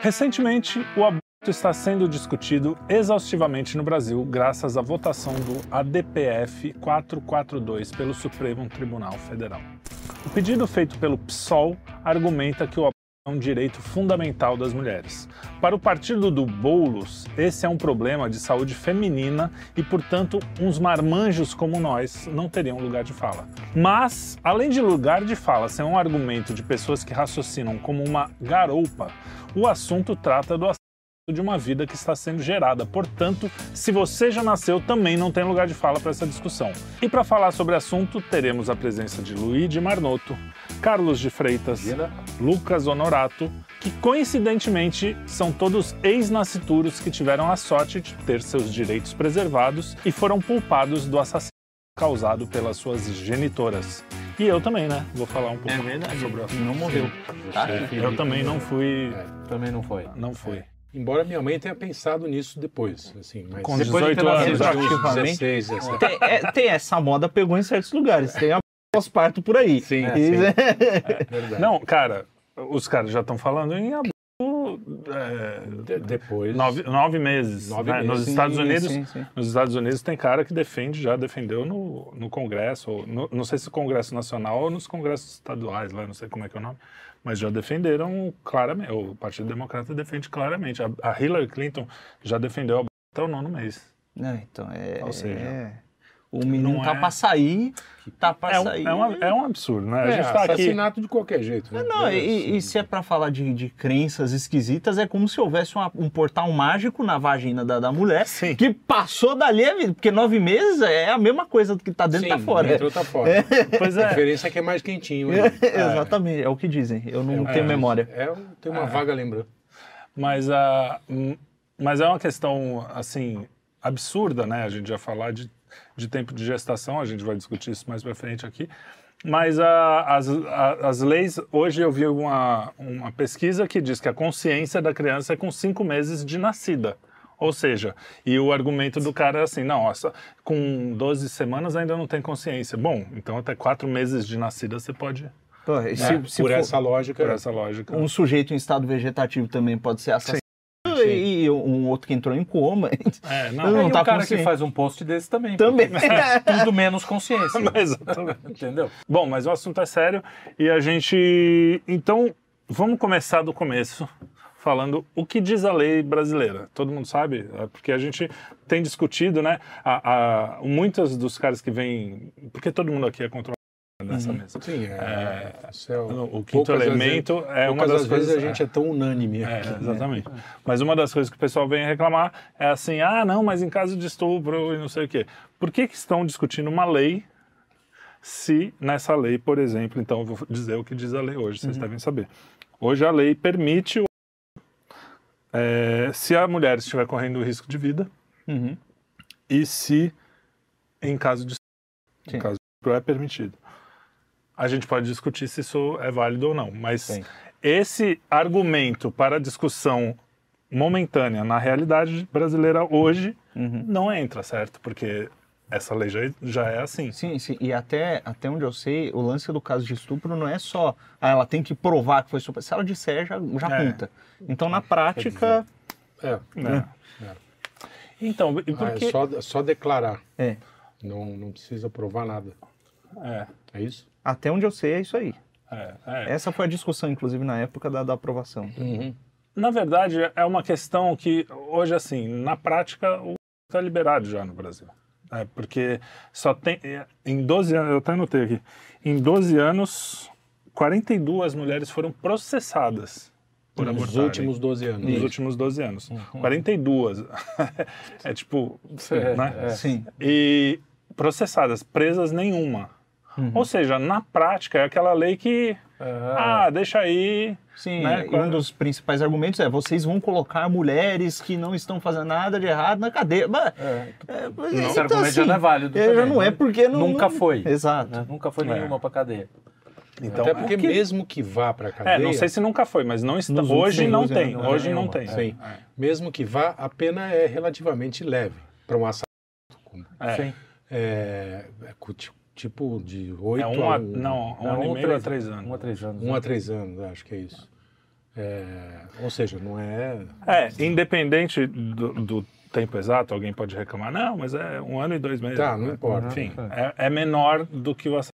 Recentemente, o aborto está sendo discutido exaustivamente no Brasil graças à votação do ADPF 442 pelo Supremo Tribunal Federal. O pedido feito pelo PSOL argumenta que o é um direito fundamental das mulheres. Para o partido do Boulos, esse é um problema de saúde feminina e, portanto, uns marmanjos como nós não teriam lugar de fala. Mas, além de lugar de fala ser um argumento de pessoas que raciocinam como uma garoupa, o assunto trata do de uma vida que está sendo gerada. Portanto, se você já nasceu, também não tem lugar de fala para essa discussão. E para falar sobre o assunto, teremos a presença de Luigi Marnoto, Carlos de Freitas, Lucas Honorato, que coincidentemente são todos ex-nascituros que tiveram a sorte de ter seus direitos preservados e foram culpados do assassinato causado pelas suas genitoras. E eu também, né? Vou falar um pouco É verdade. sobre o assunto. Não morreu. Tá? Eu também não fui. Também não foi. Não fui. Embora minha mãe tenha pensado nisso depois, assim, mas Com Depois de 18 ter nascido anos. já acho. uns ativamente. 16, 17. Tem, é, tem essa moda pegou em certos lugares. Tem a pós-parto por aí. Sim, E- sim. É. Não, cara, os caras já estão falando em aborto é, De- depois. nove, nove meses. Nove né? meses. Nos Sim, Estados Unidos, sim, sim. nos Estados Unidos tem cara que defende, já defendeu no, no Congresso, ou no- não sei se no Congresso Nacional ou nos Congressos estaduais, lá, não sei como é que é o nome, mas já defenderam claramente. O Partido Democrata defende claramente. A, a Hillary Clinton já defendeu até o nono mês. Não, então é. Ou seja, é- o menino não tá é- pra sair, tá pra É um, sair. é, uma- é um absurdo, né? A É, gente tá aqui. assassinato de qualquer jeito, né? Não, e, e se é pra falar de, de crenças esquisitas, é como se houvesse uma- um portal mágico na vagina da, da mulher Sim. que passou dali a vida, porque nove meses é a mesma coisa do que tá dentro Sim, tá fora. dentro tá fora. Pois A é. diferença é que é mais quentinho. né? Exatamente, é o que dizem. Eu não É, tenho é, memória. É, tem uma vaga lembrança. Mas, a, mas é uma questão, assim, absurda, né? A gente já falar de, de tempo de gestação, a gente vai discutir isso mais pra frente aqui. Mas a, as, a- as leis, hoje eu vi uma, uma pesquisa que diz que a consciência da criança é com cinco meses de nascida. Ou seja, e o argumento do cara é assim, não, só- com 12 semanas ainda não tem consciência. Bom, então até quatro meses de nascida você pode, Pô, e se, se por for essa lógica. por essa lógica. um sujeito em estado vegetativo também pode ser assassinado e, e um outro que entrou em coma. É, Não, não, não tá o cara que faz um post desse também. Também. Tudo menos consciência. exatamente. Entendeu? Bom, mas o assunto é sério e a gente. Então, vamos começar do começo, falando o que diz a lei brasileira. Todo mundo sabe? É Porque a gente tem discutido, né? A, a, muitos dos caras que vêm. Porque todo mundo aqui é contra nessa mesa. Sim, é. isso é O quinto poucas elemento vezes- é uma das das vezes coisas. a gente é tão unânime É, aqui. né? exatamente. Mas uma das coisas que o pessoal vem reclamar é assim: ah, não, mas em caso de estupro e não sei o quê. Por que, que estão discutindo uma lei se nessa lei, por exemplo, então eu vou dizer o que diz a lei hoje, vocês devem saber. Hoje a lei permite, o- é, se a mulher estiver correndo risco de vida Uhum. e se em caso de Sim. em caso de estupro é permitido. A gente pode discutir se isso é válido ou não, mas Sim. esse argumento para discussão momentânea na realidade brasileira hoje Uhum. não entra, certo? Porque essa lei já, já é assim. Sim, sim. E até, até onde eu sei, o lance do caso de estupro não é só ah, ela tem que provar que foi estupro. Se ela disser, já, já É. conta. Então, na prática. É, né? Então, e por é só, só declarar. É. Não, não precisa provar nada. É, É isso? Até onde eu sei, é isso aí. é, é. Essa foi a discussão, inclusive, na época da, da aprovação. Na verdade, é uma questão que hoje, assim, na prática, o está liberado já no Brasil. É, porque só tem. é, Em 12 anos, eu até anotei aqui. Em 12 anos, 42 mulheres foram processadas por Nos abortarem. últimos 12 anos. Nos últimos 12 anos. 42. é tipo. É, né? é. Sim. E processadas, presas nenhuma. Ou seja, na prática, é aquela lei que. Ah, deixa aí. Sim, Né? e um dos principais argumentos é vocês vão colocar mulheres que não estão fazendo nada de errado na cadeia. Mas, é, mas Esse então, argumento já assim, não é válido. é, já também, não é né? porque não, Nunca não- foi. Exato. né? Nunca foi nenhuma pra cadeia. Então, Até porque o que- mesmo que vá para cadeia, É, não sei se nunca foi, mas não está. Hoje não 12 tem. não Hoje tem não tem. Sim. mesmo que vá, a pena é relativamente leve para um assassinato. É. Sim. É, é tipo de 8 É um a a, um, não, um É, ano e um meio a três anos. Um a três anos. um né? a três anos, acho que é isso. É, ou seja, não é. É, independente do, do tempo exato, alguém pode reclamar, não, mas é um ano e dois meses. Tá, não importa. Enfim, é, é menor do que o assassinato,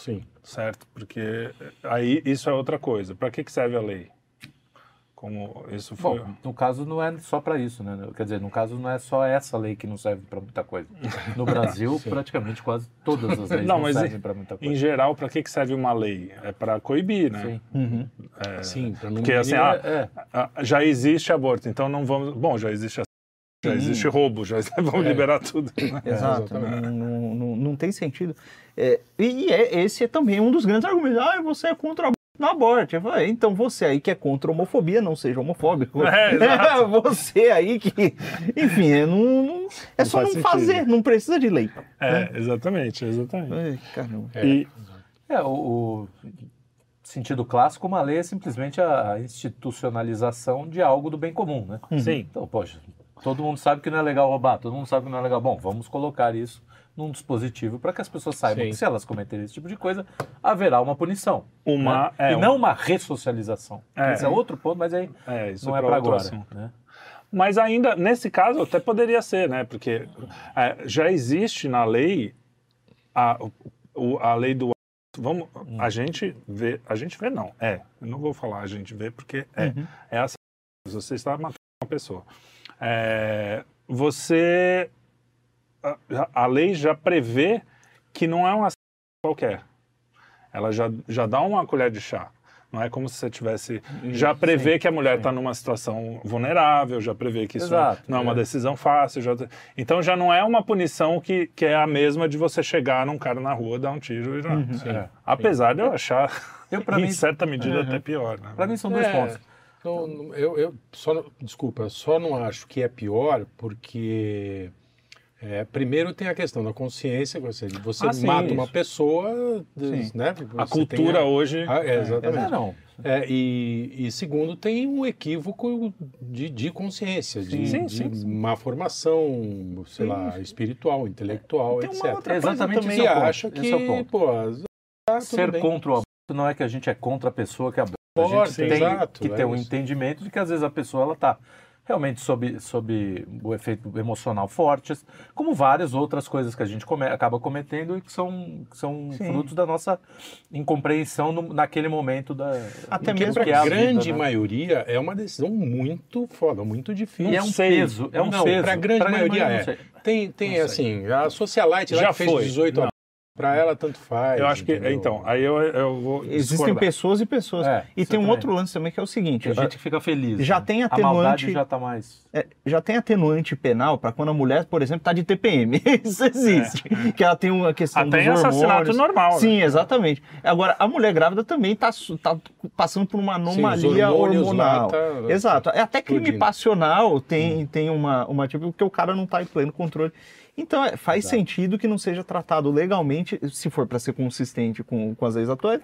Sim. certo? Porque aí isso é outra coisa. Para que, que serve a lei? Como isso foi. Bom, no caso não é só para isso, né? Quer dizer, no caso não é só essa lei que não serve para muita coisa. No Brasil, praticamente quase todas as leis Não, não, mas servem em- para muita em coisa. geral, para que, que serve uma lei? É para coibir, né? Sim. Uhum. Sim, para não. Porque assim, ah, É, ah, já existe aborto, então não vamos. Bom, já existe ass- já existe roubo, já vamos É. liberar tudo. né? Exato, exatamente. não, não, não, tem sentido. É, e é, esse é também um dos grandes argumentos. Ah, você é contra aborto. Eu falei, então você aí que é contra a homofobia, não seja homofóbico. É, exato. você aí que. Enfim, é, não, não- é Não só não faz sentido. fazer, não precisa de lei. É, exatamente, exatamente. Ai, caramba. É. E, É, o, o sentido clássico, uma lei é simplesmente a institucionalização de algo do bem comum, né? sim, Então, poxa, todo mundo sabe que não é legal roubar, todo mundo sabe que não é legal. Bom, vamos colocar isso num dispositivo para que as pessoas saibam Sim. que se elas cometerem esse tipo de coisa, haverá uma punição. uma. né? É, e não uma ressocialização. É. Esse é outro ponto, mas aí é, isso não é para agora. Né? Mas ainda, nesse caso, até poderia ser, né? Porque é, já existe na lei a, o- a lei do vamos a gente vê a gente vê não é eu não vou falar a gente vê porque é é assim você está matando uma pessoa É, você a, a lei já prevê que não é um assassino qualquer ela já já dá uma colher de chá não é como se você tivesse já prevê que a mulher está numa situação vulnerável, já prevê que isso Exato, não é uma é. decisão fácil. já- então já não é uma punição que, que é a mesma de você chegar num cara na rua, dar um tiro e já. É. Apesar de eu achar, Eu, em mim, certa medida, até pior. Né? para mim são dois É, pontos. não- não- eu, eu só desculpa, eu só não acho que é pior porque é, primeiro tem a questão da consciência, você, você Ah, sim, mata uma isso. pessoa, Sim. né? A cultura a- hoje. Ah, é, exatamente. É, não. É, e, e segundo, tem um equívoco de, de consciência, de, Sim, de sim, sim. má formação, sei lá, espiritual, intelectual, Tem uma etc. outra É exatamente coisa é o ponto. acha que, Esse é o ponto. pô, tudo Ser bem. contra o aborto não é que a gente é contra a pessoa que aborta. A gente tem exato, que é ter um entendimento de que às vezes a pessoa ela está realmente sob, sob o efeito emocional fortes, como várias outras coisas que a gente come- acaba cometendo e que são, que são Sim. frutos da nossa incompreensão no- naquele momento da Até mesmo Para que é a vida, grande né? maioria é uma decisão muito foda, muito difícil. E é um sei. peso, é um não, peso. para a grande Pra maioria não é. Tem, tem assim, a socialite lá Já que fez foi. 18 Não. Para ela tanto faz. Eu acho que. entendeu? Então, aí eu, eu vou. Existem discordar. pessoas e pessoas. É, e tem um outro lance também que é o seguinte: Tem gente que fica feliz. Já né? tem A atenuante- maldade já tá mais... é, já tem atenuante penal para quando a mulher, por exemplo, está de TPM. Isso existe. Que ela tem uma questão Até dos assassinato normal, né? Sim, exatamente. Agora, a mulher grávida também está passando por uma Sim, anomalia hormônios hormonal. tá- Exato. É até crime explodindo. passional tem, tem uma, uma tipo, porque o cara não está em pleno controle. Então, é, faz sentido que não seja tratado legalmente, se for para ser consistente com, com as leis atuais,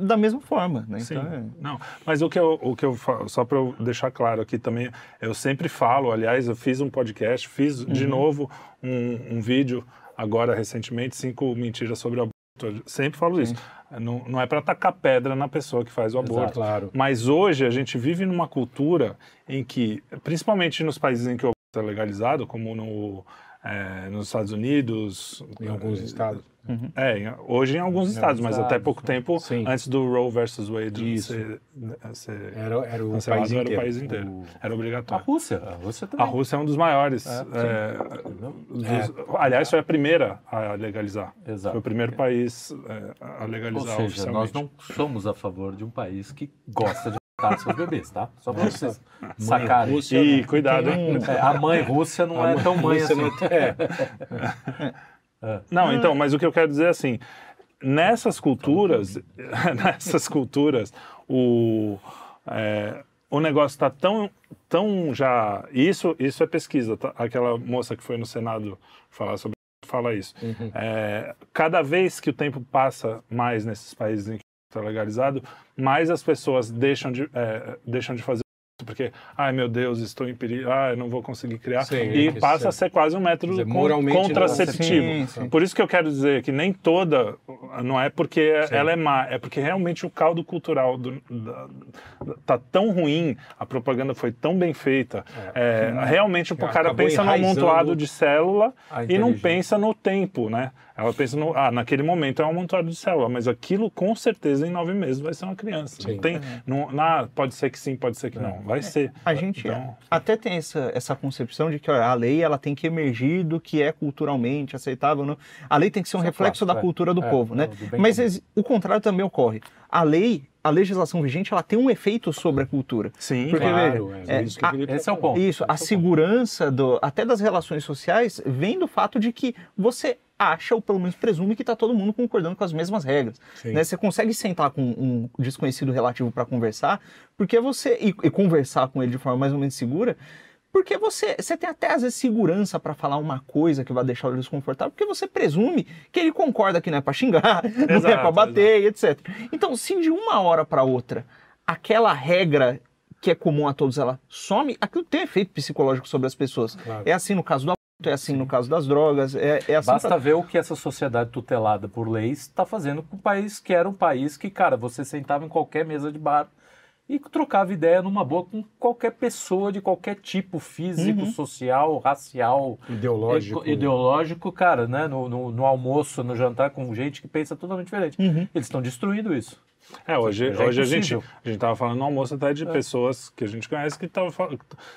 da mesma forma. Né? Sim, Então, é- não. Mas o que eu, o que eu falo, só para eu deixar claro aqui também, eu sempre falo, aliás, eu fiz um podcast, fiz de Uhum. novo um, um vídeo agora recentemente, cinco mentiras sobre o aborto. Eu sempre falo isso. Não, não é para tacar pedra na pessoa que faz o aborto. Claro. Mas hoje a gente vive numa cultura em que, principalmente nos países em que o aborto é legalizado, como no, eh, nos Estados Unidos, Em alguns estados. é, em- hoje em alguns estados, mas até pouco né? tempo Sim. antes do Roe versus Wade Isso. ser, ser Era, era o país era inteiro. o país inteiro. O- Era A obrigatório. Rússia, a Rússia A também. Rússia é um dos maiores. é, dos- aliás, foi a primeira a legalizar. Exato. Foi o primeiro país é, a Ou legalizar seja, nós não somos a favor de um país que gosta de matar seus bebês, tá? Só pra vocês sacarem. Rússia, Ih, né? cuidado, hein? É, a mãe Rússia não é tão mãe Rússia assim. não- é, Não, então, mas o que eu quero dizer é assim, nessas culturas, nessas culturas, o, é, o negócio está tão, tão já... Isso, isso é pesquisa, tá? aquela moça que foi no Senado falar sobre fala isso. É, cada vez que o tempo passa mais nesses países em que está legalizado, mais as pessoas deixam de, é, deixam de fazer porque, ai meu Deus, estou em perigo, ai, não vou conseguir criar. Sim, e é passa isso a ser quase um método dizer, não- contraceptivo. Sim, sim. Por isso que eu quero dizer que nem toda, não é porque Sim. ela é má, é porque realmente o caldo cultural do, da, tá tão ruim, a propaganda foi tão bem feita. É, realmente o cara pensa no amontoado de célula e não pensa no tempo, né? Ela pensa no, ah, naquele momento é um amontoado de célula, mas aquilo com certeza em nove meses vai ser uma criança. Sim. Não tem, não, ah, pode ser que sim, pode ser que não. Vai ser. A gente Então- até tem essa, essa concepção de que olha, a lei ela tem que emergir do que é culturalmente aceitável. Não. A lei tem que ser um Isso é reflexo clássico, da é. cultura do É, povo, né? do Mas comum. o contrário também ocorre. A lei, a legislação vigente, ela tem um efeito sobre a cultura. Sim, Porque, Claro, veja, é, é, isso que a- Esse é o ponto. Isso, a é segurança do, até das relações sociais vem do fato de que você acha, ou pelo menos presume, que está todo mundo concordando com as mesmas regras. Né? Você consegue sentar com um desconhecido relativo para conversar, porque você. E, e conversar com ele de forma mais ou menos segura. Porque você, você tem até às vezes segurança para falar uma coisa que vai deixar ele desconfortável, porque você presume que ele concorda que não é para xingar, não é Exato, para bater, e etc. Então, se de uma hora para outra aquela regra que é comum a todos ela some, aquilo tem efeito psicológico sobre as pessoas. Claro. É assim no caso do é assim no caso das drogas, é, é assim Basta pra- ver o que essa sociedade tutelada por leis está fazendo com o país que era um país que, cara, você sentava em qualquer mesa de bar e trocava ideia numa boa com qualquer pessoa de qualquer tipo, físico, Uhum. social, racial, Ideológico. ideológico, cara, né? No, no- no almoço, no jantar com gente que pensa totalmente diferente. Uhum. Eles estão destruindo isso. É, hoje, Já é hoje a gente a gente tava falando no almoço até de pessoas que a gente conhece que tava,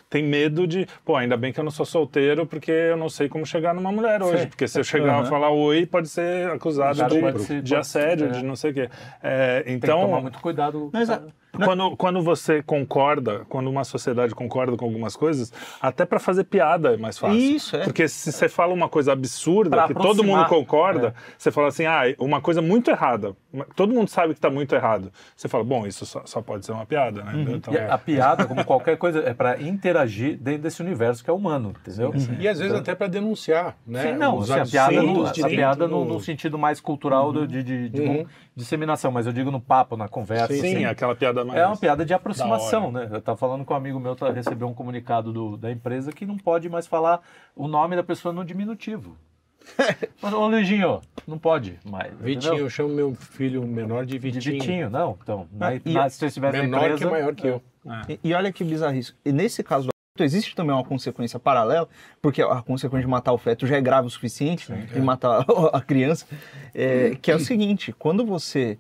tem medo de, pô, ainda bem que eu não sou solteiro porque eu não sei como chegar numa mulher hoje, porque se eu chegar Aham. e falar oi, pode ser acusado de, de assédio, ser, é. de não sei o quê. É, Tem que tomar então, muito cuidado. Mas, cara. Quando, quando você concorda, quando uma sociedade concorda com algumas coisas, até para fazer piada é mais fácil. Isso, é. Porque se você fala uma coisa absurda, Pra que todo mundo aproximar. concorda, você fala assim, ah, uma coisa muito errada. Todo mundo sabe que está muito errado. Você fala, bom, isso só, só pode ser uma piada, né? Então, E a, piada, como qualquer coisa, é para interagir dentro desse universo que é humano, entendeu? E às vezes até para denunciar, né? Sim, não, assim, a piada, no, a piada no, no sentido mais cultural do- de, de- de Uhum. Disseminação, mas eu digo no papo, na conversa. sim, assim. aquela piada mais... É uma piada de aproximação, né? Eu estava falando com um amigo meu, tá, recebeu um comunicado do- da empresa que não pode mais falar o nome da pessoa no diminutivo. Mas, ô Luizinho, não pode mais. Vitinho, entendeu? eu chamo meu filho menor de De Vitinho. Vitinho, não. Então, na, e- na- se você estivesse na Menor empresa... que maior que eu. E, e olha que bizarrice. E nesse caso existe também uma consequência paralela, porque a consequência de matar o feto já é grave o suficiente, de matar a criança, é, que é o seguinte, quando você...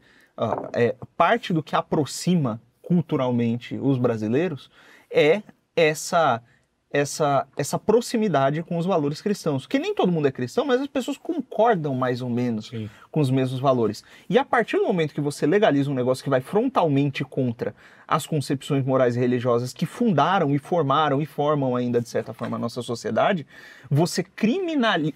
é, parte do que aproxima culturalmente os brasileiros é essa... Essa, essa proximidade com os valores cristãos. Que nem todo mundo é cristão, mas as pessoas concordam mais ou menos Sim. Com os mesmos valores. E a partir do momento que você legaliza um negócio que vai frontalmente contra as concepções morais e religiosas que fundaram e formaram e formam ainda, de certa forma, a nossa sociedade, você criminaliza.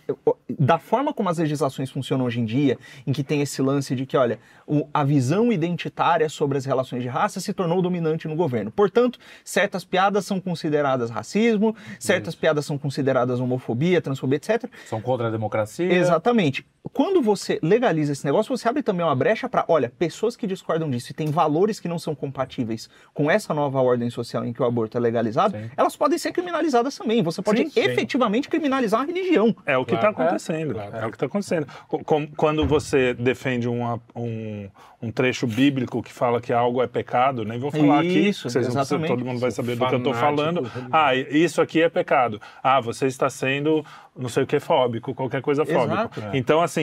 Da forma como as legislações funcionam hoje em dia, em que tem esse lance de que, olha, o- a visão identitária sobre as relações de raça se tornou dominante no governo. Portanto, certas piadas são consideradas racismo, certas piadas são consideradas homofobia, transfobia, etc. São contra a democracia. Exatamente. Quando você legaliza esse negócio, você abre também uma brecha para, olha, pessoas que discordam disso e têm valores que não são compatíveis com essa nova ordem social em que o aborto é legalizado, Sim. elas podem ser criminalizadas também. Você pode Sim, sim. efetivamente criminalizar a religião. É o que está Claro. acontecendo. Claro. É o que está acontecendo. Quando você defende uma- um, um trecho bíblico que fala que algo é pecado, nem vou falar Isso, aqui, vocês não precisam, todo mundo vai saber do que eu estou falando. Ah, isso aqui é pecado. Ah, você está sendo não sei o que fóbico, qualquer coisa fóbico. Exato. Então, assim,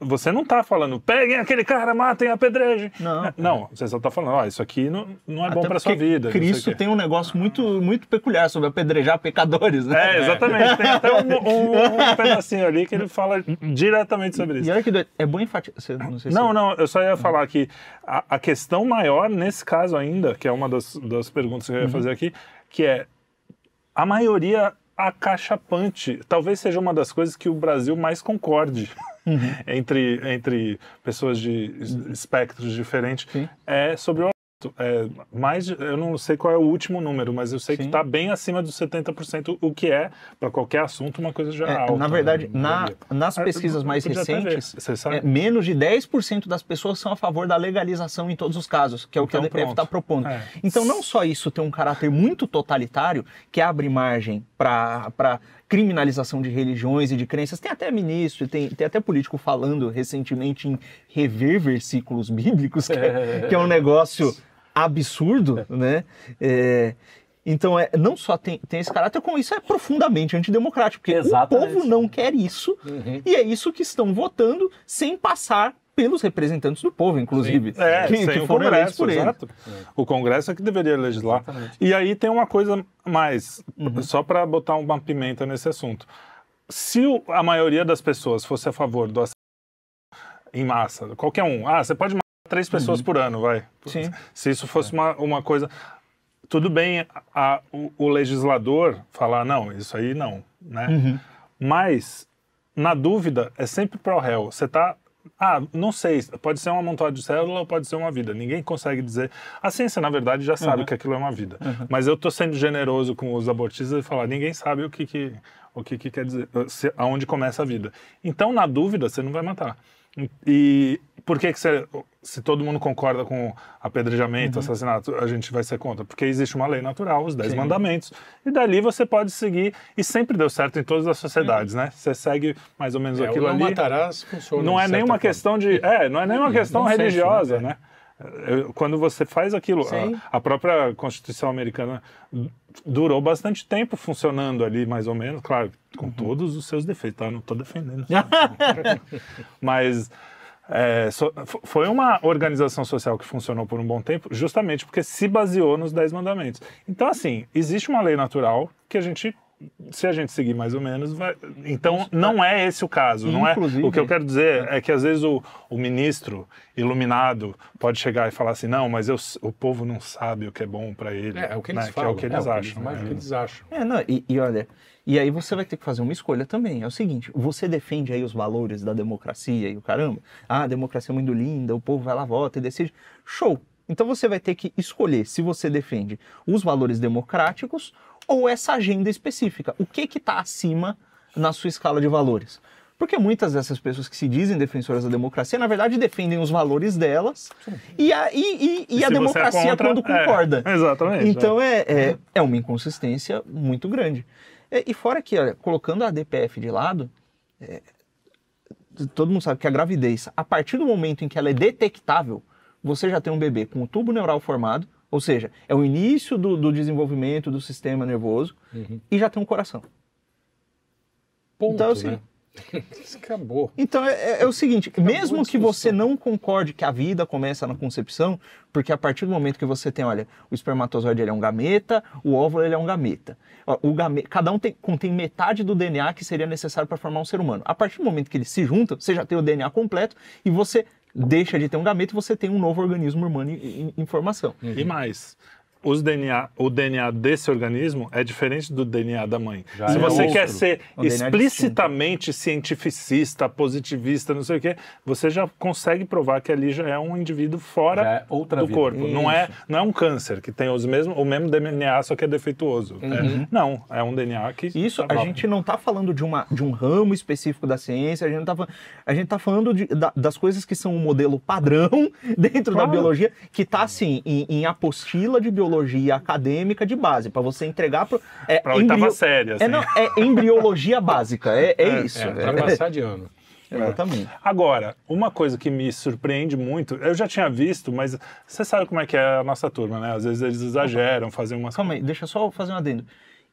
você não está falando, peguem aquele cara, matem, apedrejem. Não. Não, você só está falando, ó, isso aqui não, não é bom Até para sua porque vida. Cristo tem um negócio muito, muito peculiar sobre apedrejar pecadores, né? É, exatamente. Tem até um, um- um pedacinho ali que ele fala diretamente sobre isso. E olha que doido. É bom enfatizar. Não, se Não, não, eu só ia falar que a, a questão maior nesse caso ainda, que é uma das, das perguntas que eu ia fazer aqui, que é a maioria acachapante. Talvez seja uma das coisas que o Brasil mais concorde entre, entre pessoas de es- espectros diferentes. Sim. É sobre o é, mais, eu não sei qual é o último número, mas eu sei que Sim. está bem acima dos 70%, o que é, para qualquer assunto, uma coisa já É, alta. na verdade, né? na, nas Ah, pesquisas mais recentes, é, menos de 10% das pessoas são a favor da legalização em todos os casos, que é o que Então, a DPF pronto. está propondo. É. Então, não só isso tem um caráter muito totalitário, que abre margem para criminalização de religiões e de crenças. Tem até ministro, tem, tem até político falando recentemente em rever versículos bíblicos, que é, que é um negócio absurdo, né? É, então, é, não só tem, tem esse caráter, como isso é profundamente antidemocrático, porque Exatamente. o povo não quer isso, e é isso que estão votando sem passar pelos representantes do povo, inclusive, É, que, sem que o foram eleitos Congresso, por ele. exato. O Congresso é que deveria legislar. Exatamente. E aí tem uma coisa mais, Uhum. só para botar uma pimenta nesse assunto. Se o- a maioria das pessoas fosse a favor do em massa, qualquer um, ah, você pode matar três pessoas por ano, vai. Uhum. Sim. Se isso fosse uma, uma coisa. Tudo bem a- o, o legislador falar, não, isso aí não, né? Uhum. Mas, na dúvida, é sempre pro réu. Você tá. Ah, não sei, pode ser um amontoado de célula ou pode ser uma vida. Ninguém consegue dizer. A ciência, na verdade, já sabe que aquilo é uma vida. Mas eu tô sendo generoso com os abortistas e falar, ninguém sabe o que, que, o que, que quer dizer, se- aonde começa a vida. Então, na dúvida, você não vai matar. E por que, que você, se todo mundo concorda com apedrejamento, assassinato, a gente vai ser contra? Porque existe uma lei natural, os Dez Sim. Mandamentos, e dali você pode seguir, e sempre deu certo em todas as sociedades, né? Você segue mais ou menos É, aquilo não ali. matarás funciona. Não é nenhuma forma. questão de. É, não é nenhuma questão Bom senso, religiosa, né? né? Eu- Quando você faz aquilo, a, a própria Constituição americana durou bastante tempo funcionando ali, mais ou menos, claro, com todos os seus defeitos, tá? Não estou defendendo. Mas é, so- foi uma organização social que funcionou por um bom tempo, justamente porque se baseou nos Dez Mandamentos. Então, assim, existe uma lei natural que a gente. Se a gente seguir mais ou menos, vai. Então, não é esse o caso. Não é, o que eu quero dizer é que às vezes o, o ministro iluminado pode chegar e falar assim: não, mas eu, o povo não sabe o que é bom para ele. É, é o que né? eles Que é falam. o que eles é, acham. Né? o que eles acham. É, não, e, e olha, e aí você vai ter que fazer uma escolha também. É o seguinte, você defende aí os valores da democracia e o caramba. Ah, a democracia é muito linda, o povo vai lá, vota e decide. Show! Então você vai ter que escolher se você defende os valores democráticos ou essa agenda específica. O que que está acima na sua escala de valores? Porque muitas dessas pessoas que se dizem defensoras da democracia, na verdade, defendem os valores delas e a, e, e- e a é democracia contra, quando é, concorda. exatamente. Então é, é, é uma inconsistência muito grande. É, E fora que, olha, colocando a DPF de lado, é, todo mundo sabe que a gravidez, a partir do momento em que ela é detectável, você já tem um bebê com o tubo neural formado, ou seja, é o início do, do desenvolvimento do sistema nervoso e já tem um coração. Ponto, Então, assim, né? Acabou. Então é, é- é o seguinte, mesmo a que você não concorde que a vida começa na concepção, porque a partir do momento que você tem, olha, o espermatozoide ele é um gameta, o óvulo ele é um gameta. O game, cada um tem, contém metade do DNA que seria necessário para formar um ser humano. A partir do momento que eles se juntam, você já tem o DNA completo e você deixa de ter um gameta e você tem um novo organismo humano em, em- em formação. E mais, DNA, o DNA desse organismo é diferente do DNA da mãe. Já Se é você outro. quer ser É explicitamente cientificista, positivista, não sei o quê, você já consegue provar que ali já é um indivíduo fora é outra do vida. corpo. Não é, não é um câncer que tem os mesmos, o mesmo DNA, só que é defeituoso. É- não, é um DNA que. Isso, tá a gente não está falando de, uma, de um ramo específico da ciência, a gente está a gente tá falando de- da- das coisas que são um modelo padrão dentro da Claro. biologia, que está assim, em, em apostila de biologia acadêmica de base, para você entregar para. É, Pra oitava embrio- série, assim. É, não, é embriologia básica, é, é isso. É, é- para passar de ano. exatamente. Agora, uma coisa que me surpreende muito, eu já tinha visto, mas você sabe como é que é a nossa turma, né? Às vezes eles exageram, fazem umas Calma aí, deixa eu só fazer um adendo.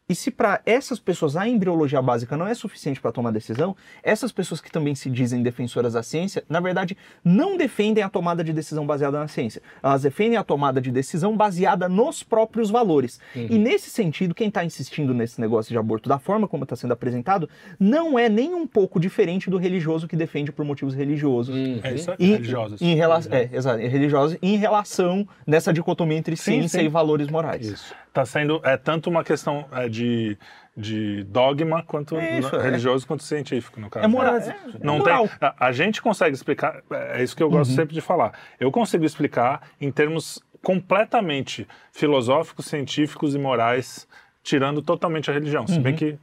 E se para essas pessoas a embriologia básica não é suficiente para tomar decisão, essas pessoas que também se dizem defensoras da ciência, na verdade, não defendem a tomada de decisão baseada na ciência. Elas defendem a tomada de decisão baseada nos próprios valores. E nesse sentido, quem está insistindo nesse negócio de aborto da forma como está sendo apresentado, não é nem um pouco diferente do religioso que defende por motivos religiosos. É isso aí, Em, religiosos. Em relação, é, exato, religiosos em relação nessa dicotomia entre Sim, ciência sim. e valores morais. Isso. Tá sendo é tanto uma questão é, de, de dogma quanto É isso, na- é. religioso quanto científico no caso. É moral. Mas é- Não é tem, moral. a, a gente consegue explicar, é isso que eu Uhum. gosto sempre de falar. Eu consigo explicar em termos completamente filosóficos, científicos e morais, tirando totalmente a religião. Se bem que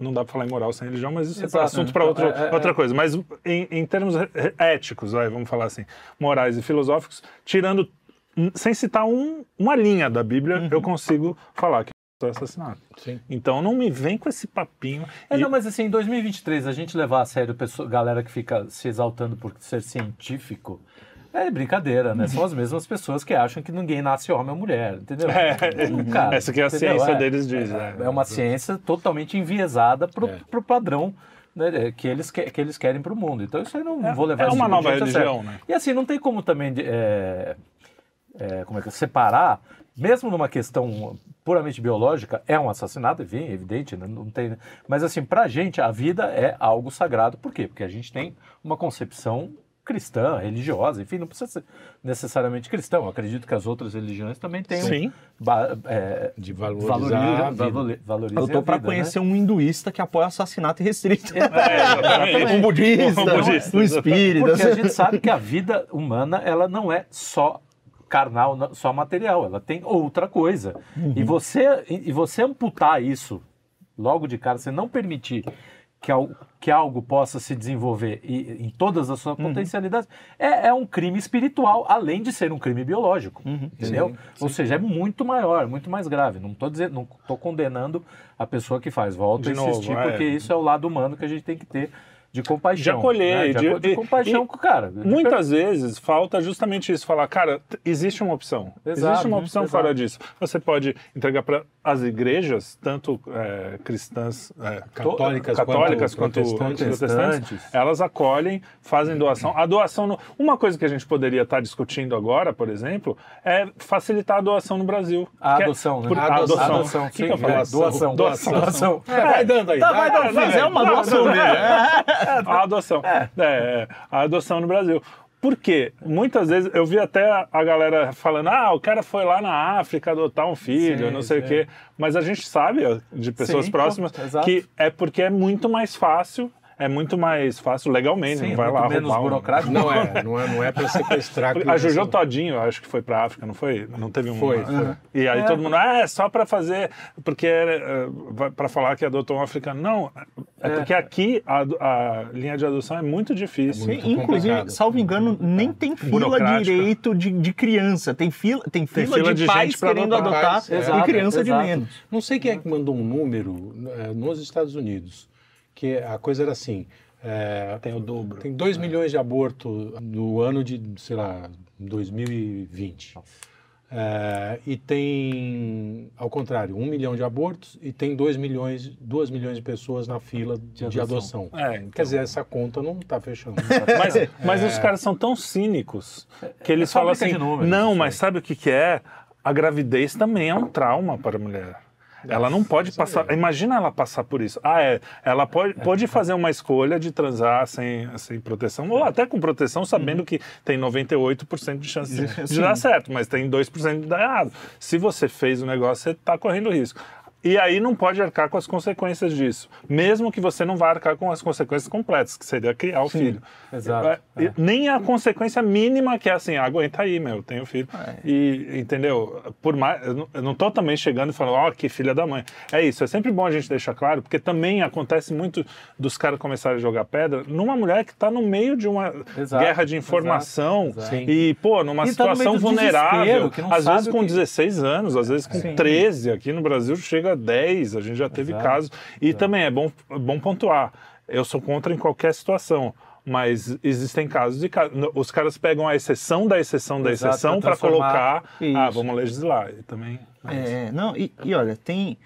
não dá para falar em moral sem religião, mas isso é Exato. assunto para Então, é- é- outra coisa. Mas em, em termos éticos, vamos falar assim, morais e filosóficos, tirando, sem citar um- uma linha da Bíblia, eu consigo falar que é assassinato. Sim. Então não me vem com esse papinho. É, E- não, mas assim, em 2023, a gente levar a sério pessoa, galera que fica se exaltando por ser científico, é brincadeira, né? São as mesmas pessoas que acham que ninguém nasce homem ou mulher, entendeu? É, Cara, essa que é a entendeu? ciência É. deles diz. É, É uma ciência totalmente enviesada pro, É. pro padrão né, que, eles que, que eles querem pro mundo. Então isso aí não É- vou levar é uma nova a religião, né? E assim, não tem como também é, é, como é que é, separar, mesmo numa questão puramente biológica, é um assassinato, enfim, é evidente, né? não tem. Mas assim, pra gente a vida é algo sagrado. Por quê? Porque a gente tem uma concepção cristã, religiosa, enfim, não precisa ser necessariamente cristão. Eu acredito que as outras religiões também têm um, Sim. é, De valorizar valoriza, a Eu tô a vida, né? conhecer um hinduísta que apoia assassinato restrito. É, um budista, Um budista, um espírita. Porque a gente sabe que a vida humana, ela não é só carnal, só material, ela tem outra coisa. E, você, e você amputar isso logo de cara, você não permitir que, que algo possa se desenvolver e, em todas as suas potencialidades, é, é um crime espiritual, além de ser um crime biológico. Entendeu? Ou seja, é muito maior, muito mais grave. Não estou dizendo, não tô condenando a pessoa que faz. Volto De a insistir, novo, é. porque isso é o lado humano que a gente tem que ter de compaixão. De acolher, né? de, de- de compaixão e com o cara. De Muitas vezes falta justamente isso, falar, cara, existe uma opção. Exato, existe uma opção exato. fora disso. Você pode entregar para as igrejas, tanto é, cristãs, é, Católicas católicas quanto quanto, protestantes. protestantes, elas acolhem, fazem doação. A doação, no- uma coisa que a gente poderia estar discutindo agora, por exemplo, é facilitar a doação no Brasil. A é- adoção, né? por- A adoção. que sim, é, doação, Doação. doação. É, vai dando aí. Tá, vai dando. fazer uma doação dele. A adoção. É, é, a adoção no Brasil. Por quê? Muitas vezes eu vi até a- galera falando: ah, o cara foi lá na África adotar um filho, Sim, não sei o sim. quê. Mas a gente sabe de pessoas Sim, próximas que é porque é muito mais fácil, é muito mais fácil legalmente, Sim, não vai muito lá menos roubar um- burocrático. Não é, não é, não é para sequestrar A. Jojo Todinho, eu acho que foi pra África, não foi? Não teve um. Foi, foi. E aí É. todo mundo, ah, é só pra fazer, porque é, vai- pra falar que adotou um africano. Não, é, É. porque aqui a, a linha de adoção é muito difícil. muito Inclusive, complicado. salvo engano, nem tem fila Burocrática. direito de, de criança. Tem fila, tem fila, fila de, de pais querendo adotar. Pais, é. e criança exato. de menos. Não sei quem é que mandou um número eh, nos Estados Unidos, que a coisa era assim. eh, Tem o dobro. Tem 2 milhões de abortos no ano de, sei lá, 2020. É, e tem, ao contrário, 1 milhão de abortos e tem 2 milhões, 2 milhões de pessoas na fila de, De adoção. É, então. Quer dizer, essa conta não está fechando. Mas, mas os caras são tão cínicos que eles é falam assim: de números, não, mas aí." sabe o que, que é? A gravidez também é um trauma para a mulher. Ela não pode passar. Imagina ela passar por isso. Ah, é. Ela pode, pode fazer uma escolha de transar sem, sem proteção, ou até com proteção, sabendo que tem 98% de chance de, de dar certo, mas tem 2% de dar errado. Se você fez o negócio, você está correndo risco. E aí não pode arcar com as consequências disso. Mesmo que você não vá arcar com as consequências completas, que seria criar o filho. exato, É, e Nem a consequência mínima que é assim, aguenta aí, meu, tenho filho. E, entendeu? Por mais, eu não- tô também chegando e falando, ó, que filha da mãe. É isso, é sempre bom a gente deixar claro, porque também acontece muito dos caras começarem a jogar pedra numa mulher que tá no meio de uma Exato, guerra de informação exato, exato. e, pô, numa E tá situação do vulnerável, às vezes com que- 16 anos, às vezes com 13, aqui no Brasil chega 10, a gente já teve Exato, casos. E também é bom, bom pontuar, eu sou contra em qualquer situação. Mas existem casos de os caras pegam a exceção da exceção da Exato, exceção para colocar, Isso. ah, vamos legislar. E também É, não, e, e olha, tem.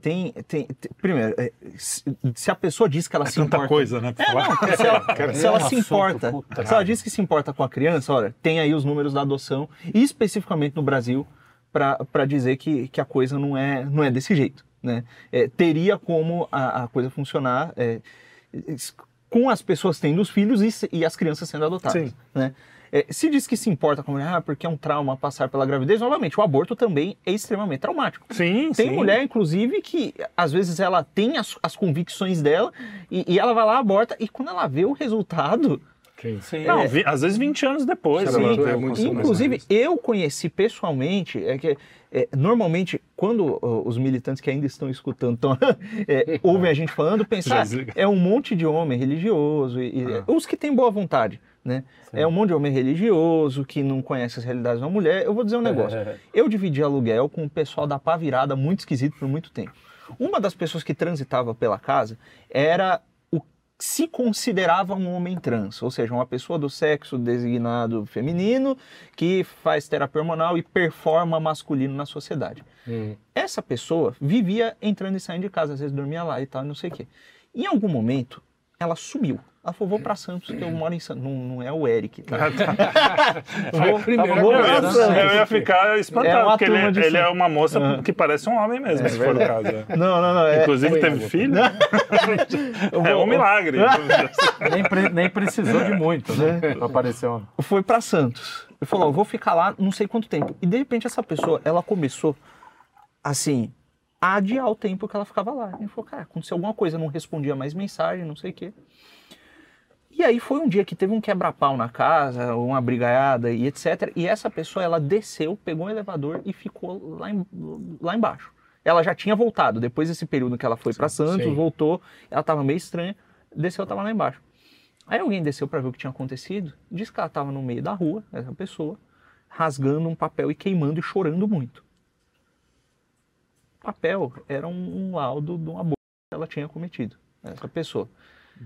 Tem, tem, tem- primeiro, é, se, se a pessoa diz que ela se tanta importa. coisa, né? É, não, se ela, se ela é um se importa, puta se ela diz que se importa com a criança, olha, tem aí os números da adoção, e especificamente no Brasil, para dizer que, que a coisa não é, não é desse jeito. Né? É, teria como a, a coisa funcionar é, com as pessoas tendo os filhos e, e as crianças sendo adotadas. Sim. Né? É, se diz que se importa com a mulher, ah, porque é um trauma passar pela gravidez, novamente, o aborto também é extremamente traumático. Sim, Tem sim. mulher, inclusive, que às vezes ela tem as, as convicções dela e, e ela vai lá, aborta, e quando ela vê o resultado, Sim. Sim. Não, É. vi- às vezes 20 anos depois. Sim, ela é muito. Inclusive, eu conheci pessoalmente, é que é, normalmente, quando ó, os militantes que ainda estão escutando tão, é, ouvem a gente falando, pensar, desliga. é um monte de homem religioso, e, e- Ah. os que têm boa vontade, né? Sim. É um monte de homem religioso que não conhece as realidades da mulher. Eu vou dizer um negócio. É. Eu dividi aluguel com o pessoal da pá virada muito esquisito por muito tempo. Uma das pessoas que transitava pela casa era se considerava um homem trans, ou seja, uma pessoa do sexo designado feminino que faz terapia hormonal e performa masculino na sociedade. Hum. Essa pessoa vivia entrando e saindo de casa, às vezes dormia lá e tal, não sei o quê. Em algum momento, ela sumiu. Ela falou, vou pra Santos, que eu moro em Santos. Não, não é o Eric, tá? vou, primeira vou Eu pra Santos. eu ia ficar espantado, É porque ele, de ele é uma moça Aham. que parece um homem mesmo, É se for o caso. é. Não, não, não. É, Inclusive Foi teve filho. É um milagre. Nem, pre- nem precisou de muito, né? Pra aparecer um. foi pra Santos. Ele falou, vou ficar lá não sei quanto tempo. E de repente essa pessoa, ela começou, assim, a adiar o tempo que ela ficava lá. Ele falou, cara, aconteceu alguma coisa, não respondia mais mensagem, não sei o quê. E aí foi um dia que teve um quebra-pau na casa, uma brigaiada e etc. E essa pessoa, ela desceu, pegou um elevador e ficou lá, em- lá embaixo. Ela já tinha voltado, depois desse período que ela foi pra Santos, sim. voltou, ela tava meio estranha, desceu, tava lá embaixo. Aí alguém desceu para ver o que tinha acontecido, disse que ela estava no meio da rua, essa pessoa, rasgando um papel e queimando e chorando muito. O papel era um, um laudo de um aborto que ela tinha cometido, essa pessoa.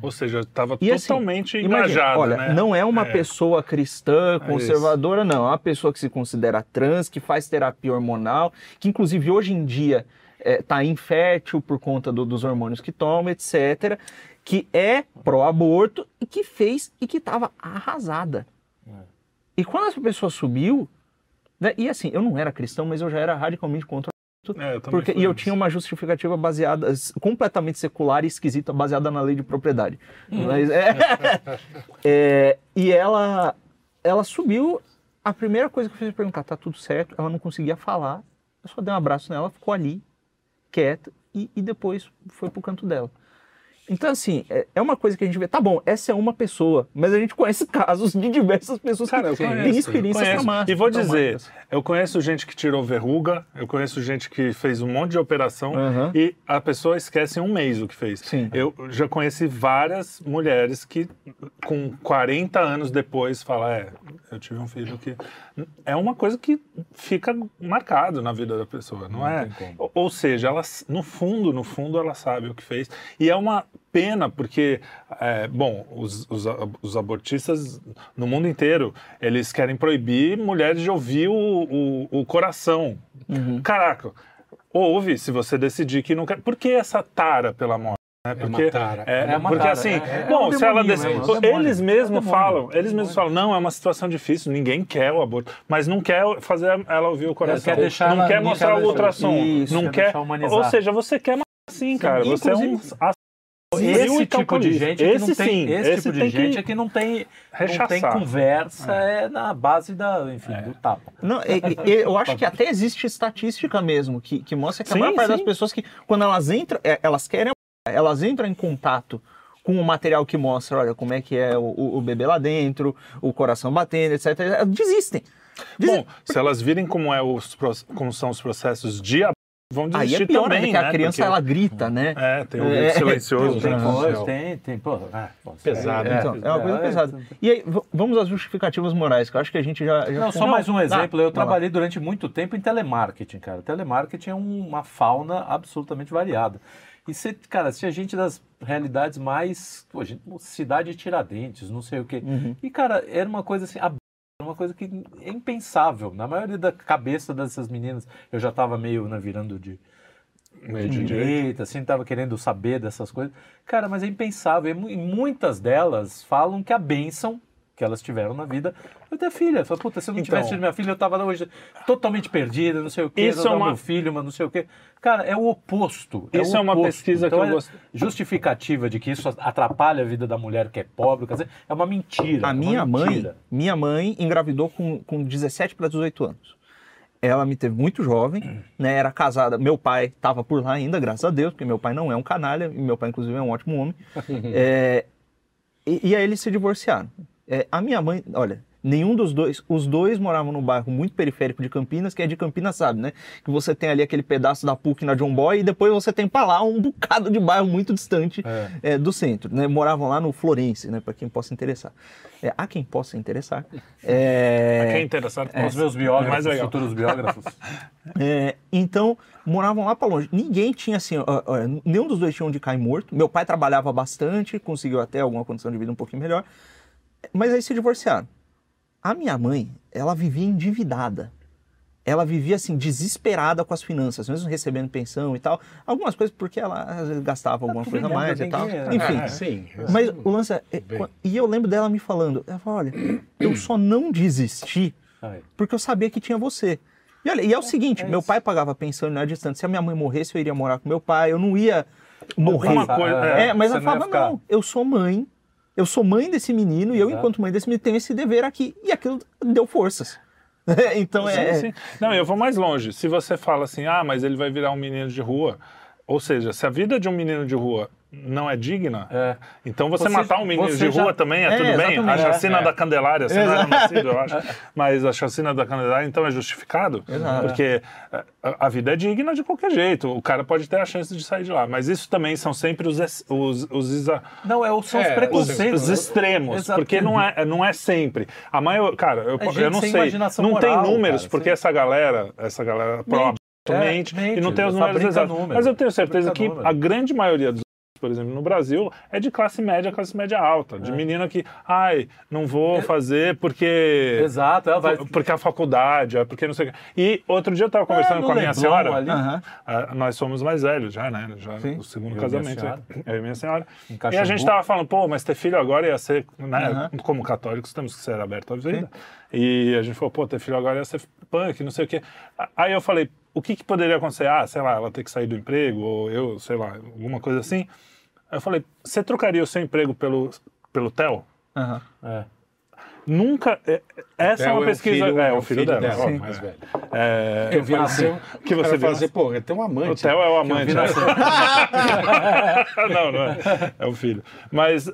Ou seja, estava assim, totalmente Imagina, engajada, olha, né? não é uma É. pessoa cristã, isso. conservadora, não. É uma pessoa que se considera trans, que faz terapia hormonal, que inclusive hoje em dia está infértil por conta do- dos hormônios que toma, etc. Que é pró-aborto e que fez e que estava arrasada. E quando essa pessoa subiu, né, e assim, eu não era cristão, mas eu já era radicalmente contra É, eu porque, e eu tinha uma justificativa baseada, completamente secular e esquisita, baseada na lei de propriedade. Mas, é, é, e ela, ela subiu, a primeira coisa que eu fiz foi perguntar, tá tudo certo? Ela não conseguia falar, eu só dei um abraço nela, ficou ali, quieta, e, e depois foi pro canto dela. Então, assim, é, é uma coisa que a gente vê, tá bom, essa é uma pessoa, mas a gente conhece casos de diversas pessoas Cara, que têm conheço, experiências conheço. traumáticas. E vou dizer, eu conheço gente que tirou verruga, eu conheço gente que fez um monte de operação Aham. e a pessoa esquece em um mês o que fez. Sim. Eu já conheci várias mulheres que com 40 anos depois falam, é, eu tive um filho que... É uma coisa que fica marcado na vida da pessoa, não, é? tem como. Ou- seja, ela, no fundo, no fundo, ela sabe o que fez. E é uma pena, porque, é, bom, os, os, os abortistas no mundo inteiro, eles querem proibir mulheres de ouvir o, o, o coração. Uhum. Caraca, ouve se você decidir que não quer. Por que essa tara pela morte? Uma Porque, tara. é, É uma porque tara, assim, é- é bom, um se ela mesmo, é eles mesmos É um falam, eles É mesmos falam, não, é uma situação difícil, ninguém quer o aborto, mas não quer fazer ela ouvir o coração, quer deixar não ela- quer não mostrar o ultrassom, Isso, não quer quer, ou seja, você quer mais assim, cara, você é um inclusive- Esse tipo de gente é que não esse tem, sim, esse, esse tipo de gente é que não tem, não tem conversa, é. na base da, enfim, do tapa. Não, e- e- eu acho que até existe estatística mesmo, que, que mostra que a maior parte das pessoas que, quando elas entram, é, elas querem, elas entram em contato com o material que mostra, olha, como é que é o, o- bebê lá dentro, o coração batendo, etc. elas Desistem. Bom, se elas virem como, é os, como são os processos de vão Aí desistir é pior, também, né? A né? criança, Porque- ela grita, né? É, tem o É. silencioso. Tem né? coisa. Pois, tem, tem, pô, é, pô, Pesado, É, né? então, é uma coisa pesada. E aí, vamos às justificativas morais, que eu acho que a gente já... já Não, só Não, mais um exemplo. vai Eu lá. trabalhei durante muito tempo em telemarketing, cara. Telemarketing é um- uma fauna absolutamente variada. E, você, cara, se a gente das realidades mais. Pô, gente, cidade de Tiradentes, não sei o quê. Uhum. E, cara, era uma coisa assim. Uma coisa que é impensável. Na maioria da cabeça dessas meninas, eu já estava meio né, virando de, Meio de direito. direita, assim, tava querendo saber dessas coisas. Cara, mas é impensável. E muitas delas falam que a bênção que elas tiveram na vida foi ter filha. Fala, puta, se eu não Então. tivesse tido minha filha, eu tava hoje totalmente perdida, não sei o quê, Isso não é uma- meu filho, mas não sei o quê. Cara, é o oposto. Isso o é uma oposto. pesquisa que então, eu é gosto- Justificativa de que isso atrapalha a vida da mulher que é pobre, quer dizer, é uma mentira. A é uma minha mãe, mentira. minha mãe engravidou com, com 17 para 18 anos. Ela me teve muito jovem, né? Era casada. Meu pai estava por lá ainda, graças a Deus, porque meu pai não é um canalha, e meu pai, inclusive, é um ótimo homem. É, e, e aí eles se divorciaram. É, a minha mãe, olha, nenhum dos dois, os dois moravam num bairro muito periférico de Campinas, que é de Campinas, sabe, né? Que você tem ali aquele pedaço da PUC na John Boy e depois você tem pra lá um bocado de bairro muito distante É. é, do centro, né? Moravam lá no Florense, né? Para quem possa interessar. É, a quem possa interessar. É, Quem é interessado, Os meus biógrafos, mais legal. futuros biógrafos. É, então, moravam lá para longe. Ninguém tinha assim, ó, ó, nenhum dos dois tinha onde cair morto. Meu pai trabalhava bastante, conseguiu até alguma condição de vida um pouquinho melhor. Mas aí se divorciaram. A minha mãe, ela vivia endividada. Ela vivia assim, desesperada com as finanças, mesmo recebendo pensão e tal. Algumas coisas porque ela às vezes, gastava alguma coisa a mais e tal. ninguém é- Enfim. Ah, sim. Mas o lance é, é, E eu lembro dela me falando, ela falou, olha, eu só não desisti porque eu sabia que tinha você. E olha, e é o seguinte, é meu pai pagava pensão na distância. Se a minha mãe morresse, eu iria morar com meu pai, eu não ia morrer. Coisa- É, mas você ela não falava, ficar- não, eu sou mãe, eu sou mãe desse menino, e eu, Exato. enquanto mãe desse menino, tenho esse dever aqui. E aquilo deu forças. então é... Sim, sim. Não, eu vou mais longe. Se você fala assim, ah, mas ele vai virar um menino de rua, ou seja, se a vida de um menino de rua não é digna, É. então você, Você- matar um menino de rua já- também é, É, tudo bem. A chacina É. da Candelária, você não era nascido, eu acho. Mas a chacina da Candelária, então, é justificado? Exato. Porque é, a, a vida é digna de qualquer jeito. O cara pode ter a chance de sair de lá. Mas isso também são sempre os, os, os, Não, é, são É, os os, preconceitos. os extremos, Exato. porque não é, não é sempre. A maior, cara, eu, É eu não sei, não moral, tem números, cara, porque sem- essa galera, essa galera pro Mente, é, mente, e não tem os números exatos. número, Mas eu tenho certeza que número. a grande maioria dos por exemplo, no Brasil, é de classe média, classe média alta. É. De menina que, ai, não vou fazer porque. Exato, ela vai. Porque a faculdade, é porque não sei o quê. E outro dia eu estava conversando no com a minha Leblon senhora. nós somos mais velhos já, né? Já Sim. o segundo Eu casamento. né? Eu e minha senhora. E a gente tava falando, pô, mas ter filho agora ia ser, né? Como católicos temos que ser abertos à vida. E a gente falou, pô, ter filho agora ia ser punk, não sei o quê. Aí eu falei, o que, que poderia acontecer? Ah, sei lá, ela ter que sair do emprego, ou eu, sei lá, alguma coisa assim. Aí eu falei, você trocaria o seu emprego pelo, pelo Theo? Aham. É. Nunca. é- Essa é uma pesquisa. filho- é, o filho, dela, dela, óbvio, mais é. velho. É, Eu vi nascer, que você viu fazer, pô, tem um O amante. Theo é o amante. vi né? nascer. não, não é. É o filho. Mas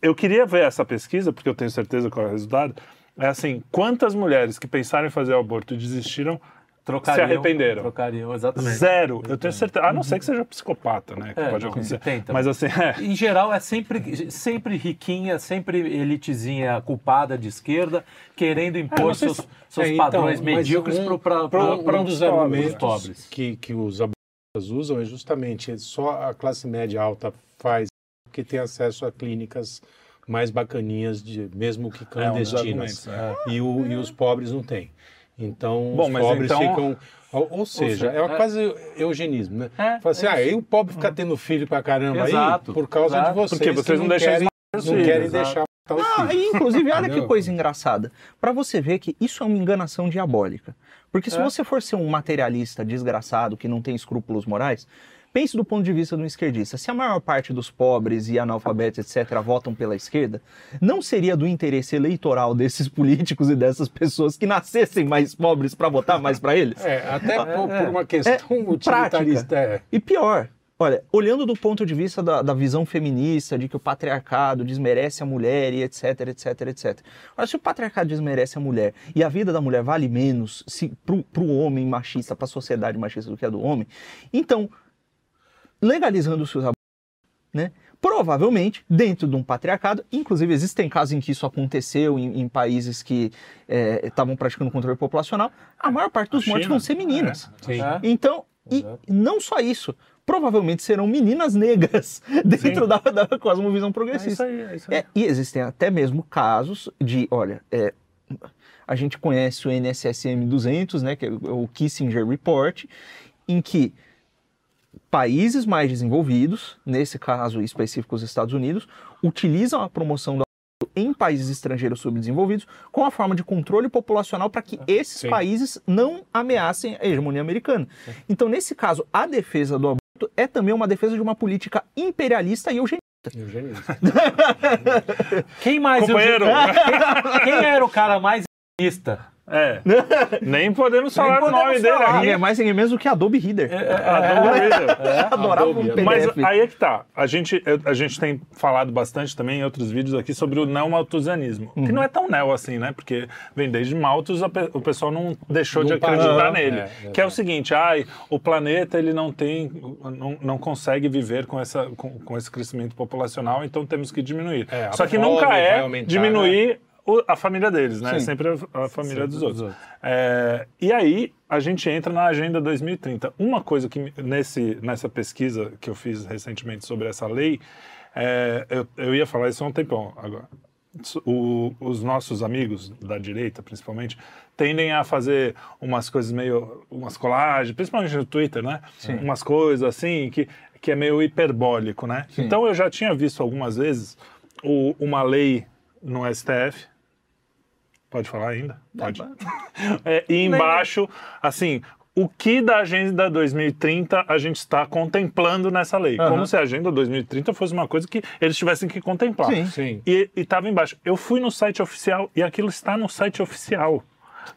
eu queria ver essa pesquisa, porque eu tenho certeza qual é o resultado. É assim, quantas mulheres que pensaram em fazer o aborto e desistiram Trocariam, se arrependeram? Trocariam, exatamente. Zero. Eu tenho certeza. A não ser que seja psicopata, né? Que É, pode acontecer. também. Mas assim, é. Em geral, é sempre, sempre riquinha, sempre elitezinha culpada de esquerda, querendo impor não sei seus, se- seus É, então, padrões mas medíocres um- para Um, um dos argumentos pobres. Que, que os abortistas usam é justamente só a classe média alta faz porque tem acesso a clínicas mais bacaninhas, de, mesmo que É um clandestinas. é. e, o- e os pobres não têm. Então, Bom, os pobres então- ficam... Ou, ou seja, seja, é, é- quase eugenismo, né? É, Fala assim, é ah, e o pobre fica tendo filho pra caramba Exato, aí por causa exato. de vocês. Porque vocês que não deixam querem, não filhos, querem exato. deixar matar os Ah, filhos. e, inclusive, olha que coisa engraçada. Para você ver que isso é uma enganação diabólica. Porque se É. você for ser um materialista desgraçado que não tem escrúpulos morais, pense do ponto de vista do esquerdista. Se a maior parte dos pobres e analfabetos, etc., votam pela esquerda, não seria do interesse eleitoral desses políticos e dessas pessoas que nascessem mais pobres para votar mais para eles? É, até por, é. por uma questão utilitarista. É. E pior, olha, olhando do ponto de vista da, da visão feminista, de que o patriarcado desmerece a mulher e etc, etc, etc. Olha, se o patriarcado desmerece a mulher e a vida da mulher vale menos pro, pro homem machista, pra sociedade machista do que a do homem, então, legalizando os seus abortos, né? Provavelmente, dentro de um patriarcado, inclusive existem casos em que isso aconteceu em, em países que eh, estavam praticando controle populacional, a maior parte dos China, vão ser meninas. Sim. É. Então, e não só isso, provavelmente serão meninas negras dentro da, da cosmovisão É isso progressista. aí, é isso aí. É, e existem até mesmo casos de, olha, é, a gente conhece o NSSM 200, né, que é o o Kissinger Report, em que países mais desenvolvidos, nesse caso específico os Estados Unidos, utilizam a promoção do aborto em países estrangeiros subdesenvolvidos com a forma de controle populacional para que esses Sim. países não ameacem a hegemonia americana. Então, nesse caso, a defesa do aborto é também uma defesa de uma política imperialista e eugenista. Eugenista. Quem mais? Companheiro, Quem, quem era o cara mais eugênista É. Nem podemos falar o podemos nome dele falar. Ninguém é aqui. mais ninguém menos do que Adobe Reader. Adobe Reader. Adorava Adobe, um Adobe. Mas PDF. aí é que tá. A gente, a gente tem falado bastante também em outros vídeos aqui sobre o não-malthusianismo. Que não é tão neo assim, né? Porque vem desde Malthus, o pessoal não deixou de Não parou. acreditar nele. é, que é o seguinte, ai, o planeta ele não tem, não, não consegue viver com, essa, com, com esse crescimento populacional, então temos que diminuir. É, Só que nunca é diminuir o- a família deles, né? Sim. sempre a, a família dos dos outros. outros. É, e aí a gente entra na Agenda 2030. Uma coisa que nesse, nessa pesquisa que eu fiz recentemente sobre essa lei, é, eu, eu ia falar isso há um tempão agora. O- os nossos amigos da direita, principalmente, tendem a fazer umas coisas meio, umas colagens, principalmente no Twitter, né? Umas coisas assim que, que é meio hiperbólico, né? Então eu já tinha visto algumas vezes o- uma lei no STF. Pode falar ainda? Pode. É, e embaixo, assim, o que da Agenda 2030 a gente está contemplando nessa lei? Como se a Agenda 2030 fosse uma coisa que eles tivessem que contemplar. Sim. Sim. E estava embaixo. Eu fui no site oficial e aquilo está no site oficial.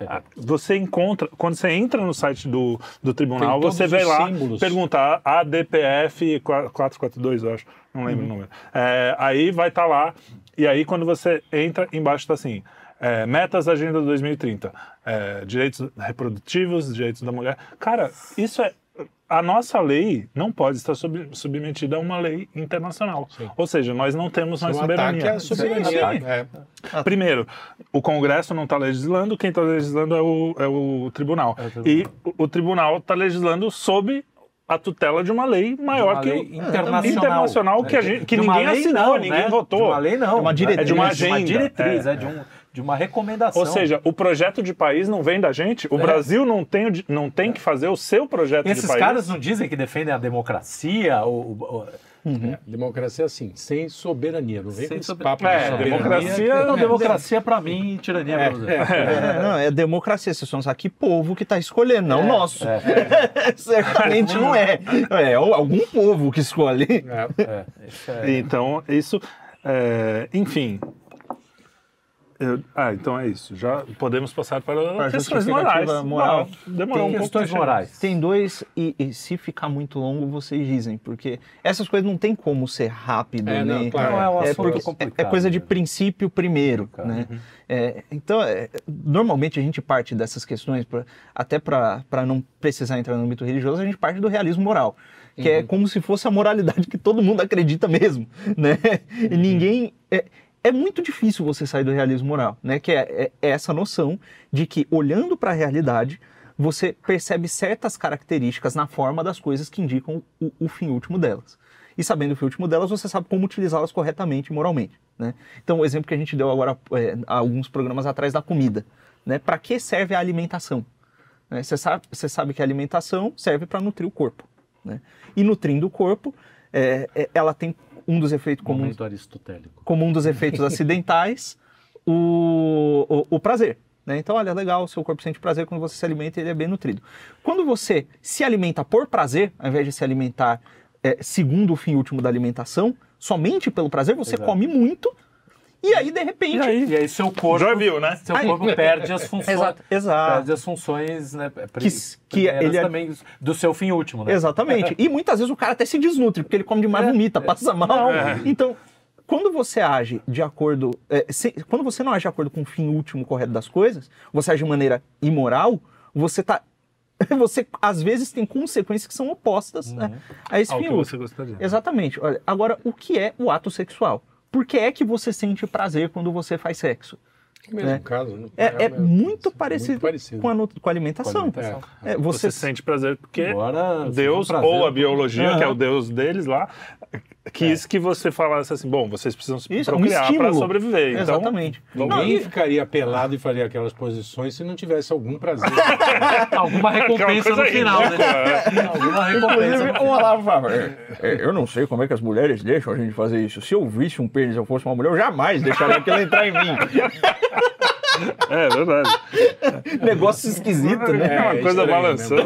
Ah, Você encontra, quando você entra no site do, do tribunal, você vê os lá símbolos. perguntar ADPF 442, eu acho, não lembro o número. É, aí vai estar lá, e aí quando você entra, embaixo está assim: é, metas da Agenda 2030, é, direitos reprodutivos, direitos da mulher. Cara, isso é. A nossa lei não pode estar sub- submetida a uma lei internacional. Ou seja, nós não temos mais um soberania. à soberania. Sim, É. Primeiro, o Congresso não está legislando, quem está legislando é o, é o tribunal. É o tribunal. E o, o tribunal está legislando sob a tutela de uma lei maior Uma que lei internacional. internacional que, De- gente, que de ninguém assinou, não, ninguém né? votou. De uma lei não. É uma diretriz. É de uma de agenda. diretriz, É. é, de, um, de uma recomendação. Ou seja, o projeto de país não vem da gente, o É. Brasil não tem, não tem que fazer o seu projeto esses de país. caras não dizem que defendem a democracia, o, o- É, Democracia assim, sem soberania. Não vem Sem com sober- papo É, de soberania. democracia- Não, democracia pra mim, tirania pra você. É, não, é democracia. Vocês são aqui povo que está escolhendo, não o nosso. Certamente não é. É algum povo que escolhe. É. É, isso é- Então, isso. é, enfim. Eu- ah, então é isso. Já podemos passar para, Para a questões morais. moral. Ah, demorou Tem um pouco questões morais. Tem dois, e, e se ficar muito longo, vocês dizem, porque essas coisas não tem como ser rápido, É, né? não, claro. Não é um É, assunto porque é- complicado. é coisa de né? princípio primeiro, né? Uhum. É, então, é, normalmente a gente parte dessas questões, pra- até para não precisar entrar no âmbito religioso, a gente parte do realismo moral, que Uhum. é como se fosse a moralidade que todo mundo acredita mesmo, né? E ninguém... É, é muito difícil você sair do realismo moral, né? Que é, é- é essa noção de que, olhando para a realidade, você percebe certas características na forma das coisas que indicam o, o fim último delas. E sabendo o fim último delas, você sabe como utilizá-las corretamente e moralmente. Né? Então, o exemplo que a gente deu agora é, alguns programas atrás da comida. Né? Para que serve a alimentação? Né? Você sabe, sabe que a alimentação serve para nutrir o corpo. Né? E nutrindo o corpo, é, é, ela tem um dos efeitos comuns como um dos efeitos acidentais o, o, o prazer. Né? Então, olha, legal, seu corpo sente prazer quando você se alimenta e ele é bem nutrido. Quando você se alimenta por prazer, ao invés de se alimentar é, segundo o fim último da alimentação, somente pelo prazer, você Exato. come muito e aí, de repente... E aí? E aí seu corpo, Já viu, né? seu corpo perde as funções, Exato, exato. perde as funções, né, pri- Que- que ele é- também do seu fim último, né? Exatamente. E muitas vezes o cara até se desnutre, porque ele come demais, vomita, passa mal. Então, quando você age de acordo. é, se- quando você não age de acordo com o fim último correto das coisas, você age de maneira imoral, você tá. Você às vezes tem consequências que são opostas né, a esse Ao fim que último. você gostaria. Exatamente. Olha, agora, o que é o ato sexual? Por que é que você sente prazer quando você faz sexo? É mesmo É. caso. né? É, é o mesmo- muito, parecido parecido. Com, a, com a alimentação. Com a alimentação. É, Você, você, sente prazer porque seja Deus um prazer, ou a biologia, que é o. Deus deles lá, quis que você falasse assim, bom, vocês precisam se Isso, é um procriar para estímulo. sobreviver. Então, Exatamente. Ninguém Não, e- ficaria pelado e faria aquelas posições se não tivesse algum prazer. Alguma recompensa no final, né? Alguma recompensa. Olavo falava, "É, é, eu não sei como é que as mulheres deixam a gente fazer isso. Se eu visse um pênis e eu fosse uma mulher, eu jamais deixaria aquilo entrar em mim. É verdade. Negócio esquisito, né? É uma É coisa estranho balançando.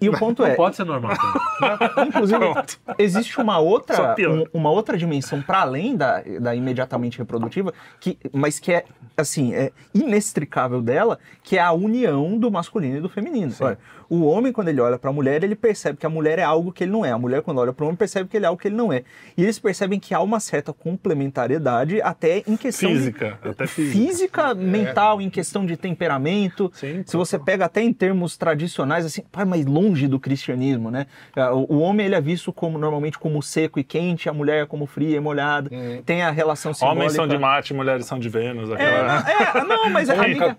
E o ponto Não é, pode ser normal. também. inclusive, Pronto. existe uma outra, um- uma outra dimensão para além da, da imediatamente reprodutiva, que, mas que é assim, é inextricável dela, que é a união do masculino e do feminino. Olha, o homem quando ele olha para a mulher, ele percebe que a mulher é algo que ele não é. A mulher quando olha para o homem percebe que ele é algo que ele não é. E eles percebem que há uma certa complementariedade até em questão de- Física, até física. física, mental, em questão de temperamento. Sim, Se você pega até em termos tradicionais, assim, pai, mais longe do cristianismo, né? O, o homem ele é visto como normalmente como seco e quente, a mulher como fria e molhada. Tem a relação simbólica. Homens são de Marte, mulheres são de Vênus. É, Aquela... é, não, mas a, liga-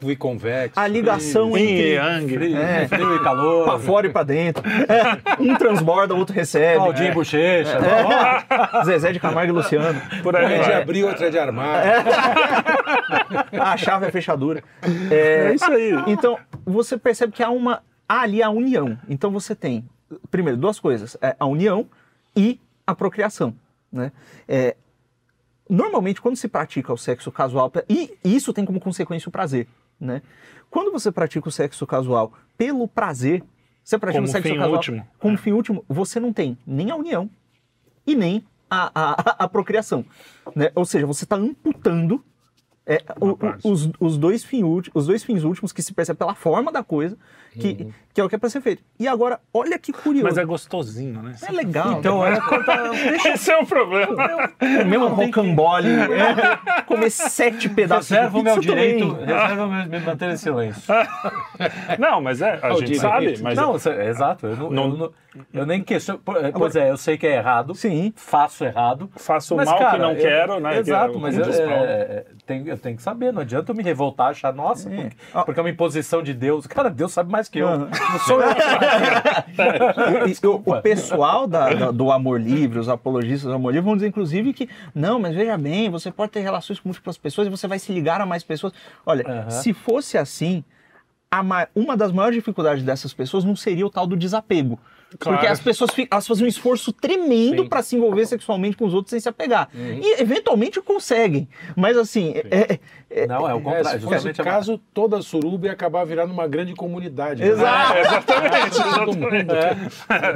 a ligação entre Yang. Frio, É. frio e calor. Pra fora e pra dentro. É, um transborda, o outro recebe. Claudinho Bochecha. É. Zezé de Camargo e Luciano. Por aí Uma é de vai. abrir, outra é de armar. A chave é fechadura. É, É isso aí. Então, você percebe que há uma há ali a união. Então você tem, primeiro, duas coisas: é a união e a procriação. Né? É, normalmente, quando se pratica o sexo casual, e isso tem como consequência o prazer. Né? Quando você pratica o sexo casual pelo prazer, você pratica Como o sexo casual último. como fim último, você não tem nem a união e nem a, a, a procriação. Né? Ou seja, você está amputando é, o- os, os, dois fim os dois fins últimos que se percebe pela forma da coisa, que, que é o que é para ser feito. E agora, olha que curioso. Mas é gostosinho, né? É legal. Então, é. Deixa Esse é o problema. comer um rocambole, é, comer sete pedaços Reserva o de meu pizza direito, também. reserva o meu me manter em silêncio. Não, mas é, a gente direito. sabe. Mas não, cê- exato. Eu, não, Não- eu, eu nem questiono. eh, Pois é, eu sei que é errado. Sim. Faço errado. faço o Mas, mal cara, que não eu- quero, né? Exato, Que é o mas eu, é, é, tem- eu tenho que saber. Não adianta eu me revoltar, achar, nossa, porque, Ah. porque é uma imposição de Deus. Cara, Deus sabe mais que eu. Não sou eu. E o, o pessoal da- da- do amor livre, os apologistas do amor livre, vão dizer, inclusive, que não, mas veja bem, você pode ter relações com múltiplas pessoas e você vai se ligar a mais pessoas. Olha, Aham. se fosse assim, uma das maiores dificuldades dessas pessoas não seria o tal do desapego. Claro. Porque as pessoas elas fazem um esforço tremendo para se envolver sexualmente com os outros sem se apegar. E eventualmente conseguem. Mas assim, é- é- Não, é o É, contrário. se fosse a- caso, toda suruba ia acabar virando uma grande comunidade. Exato. É, exatamente,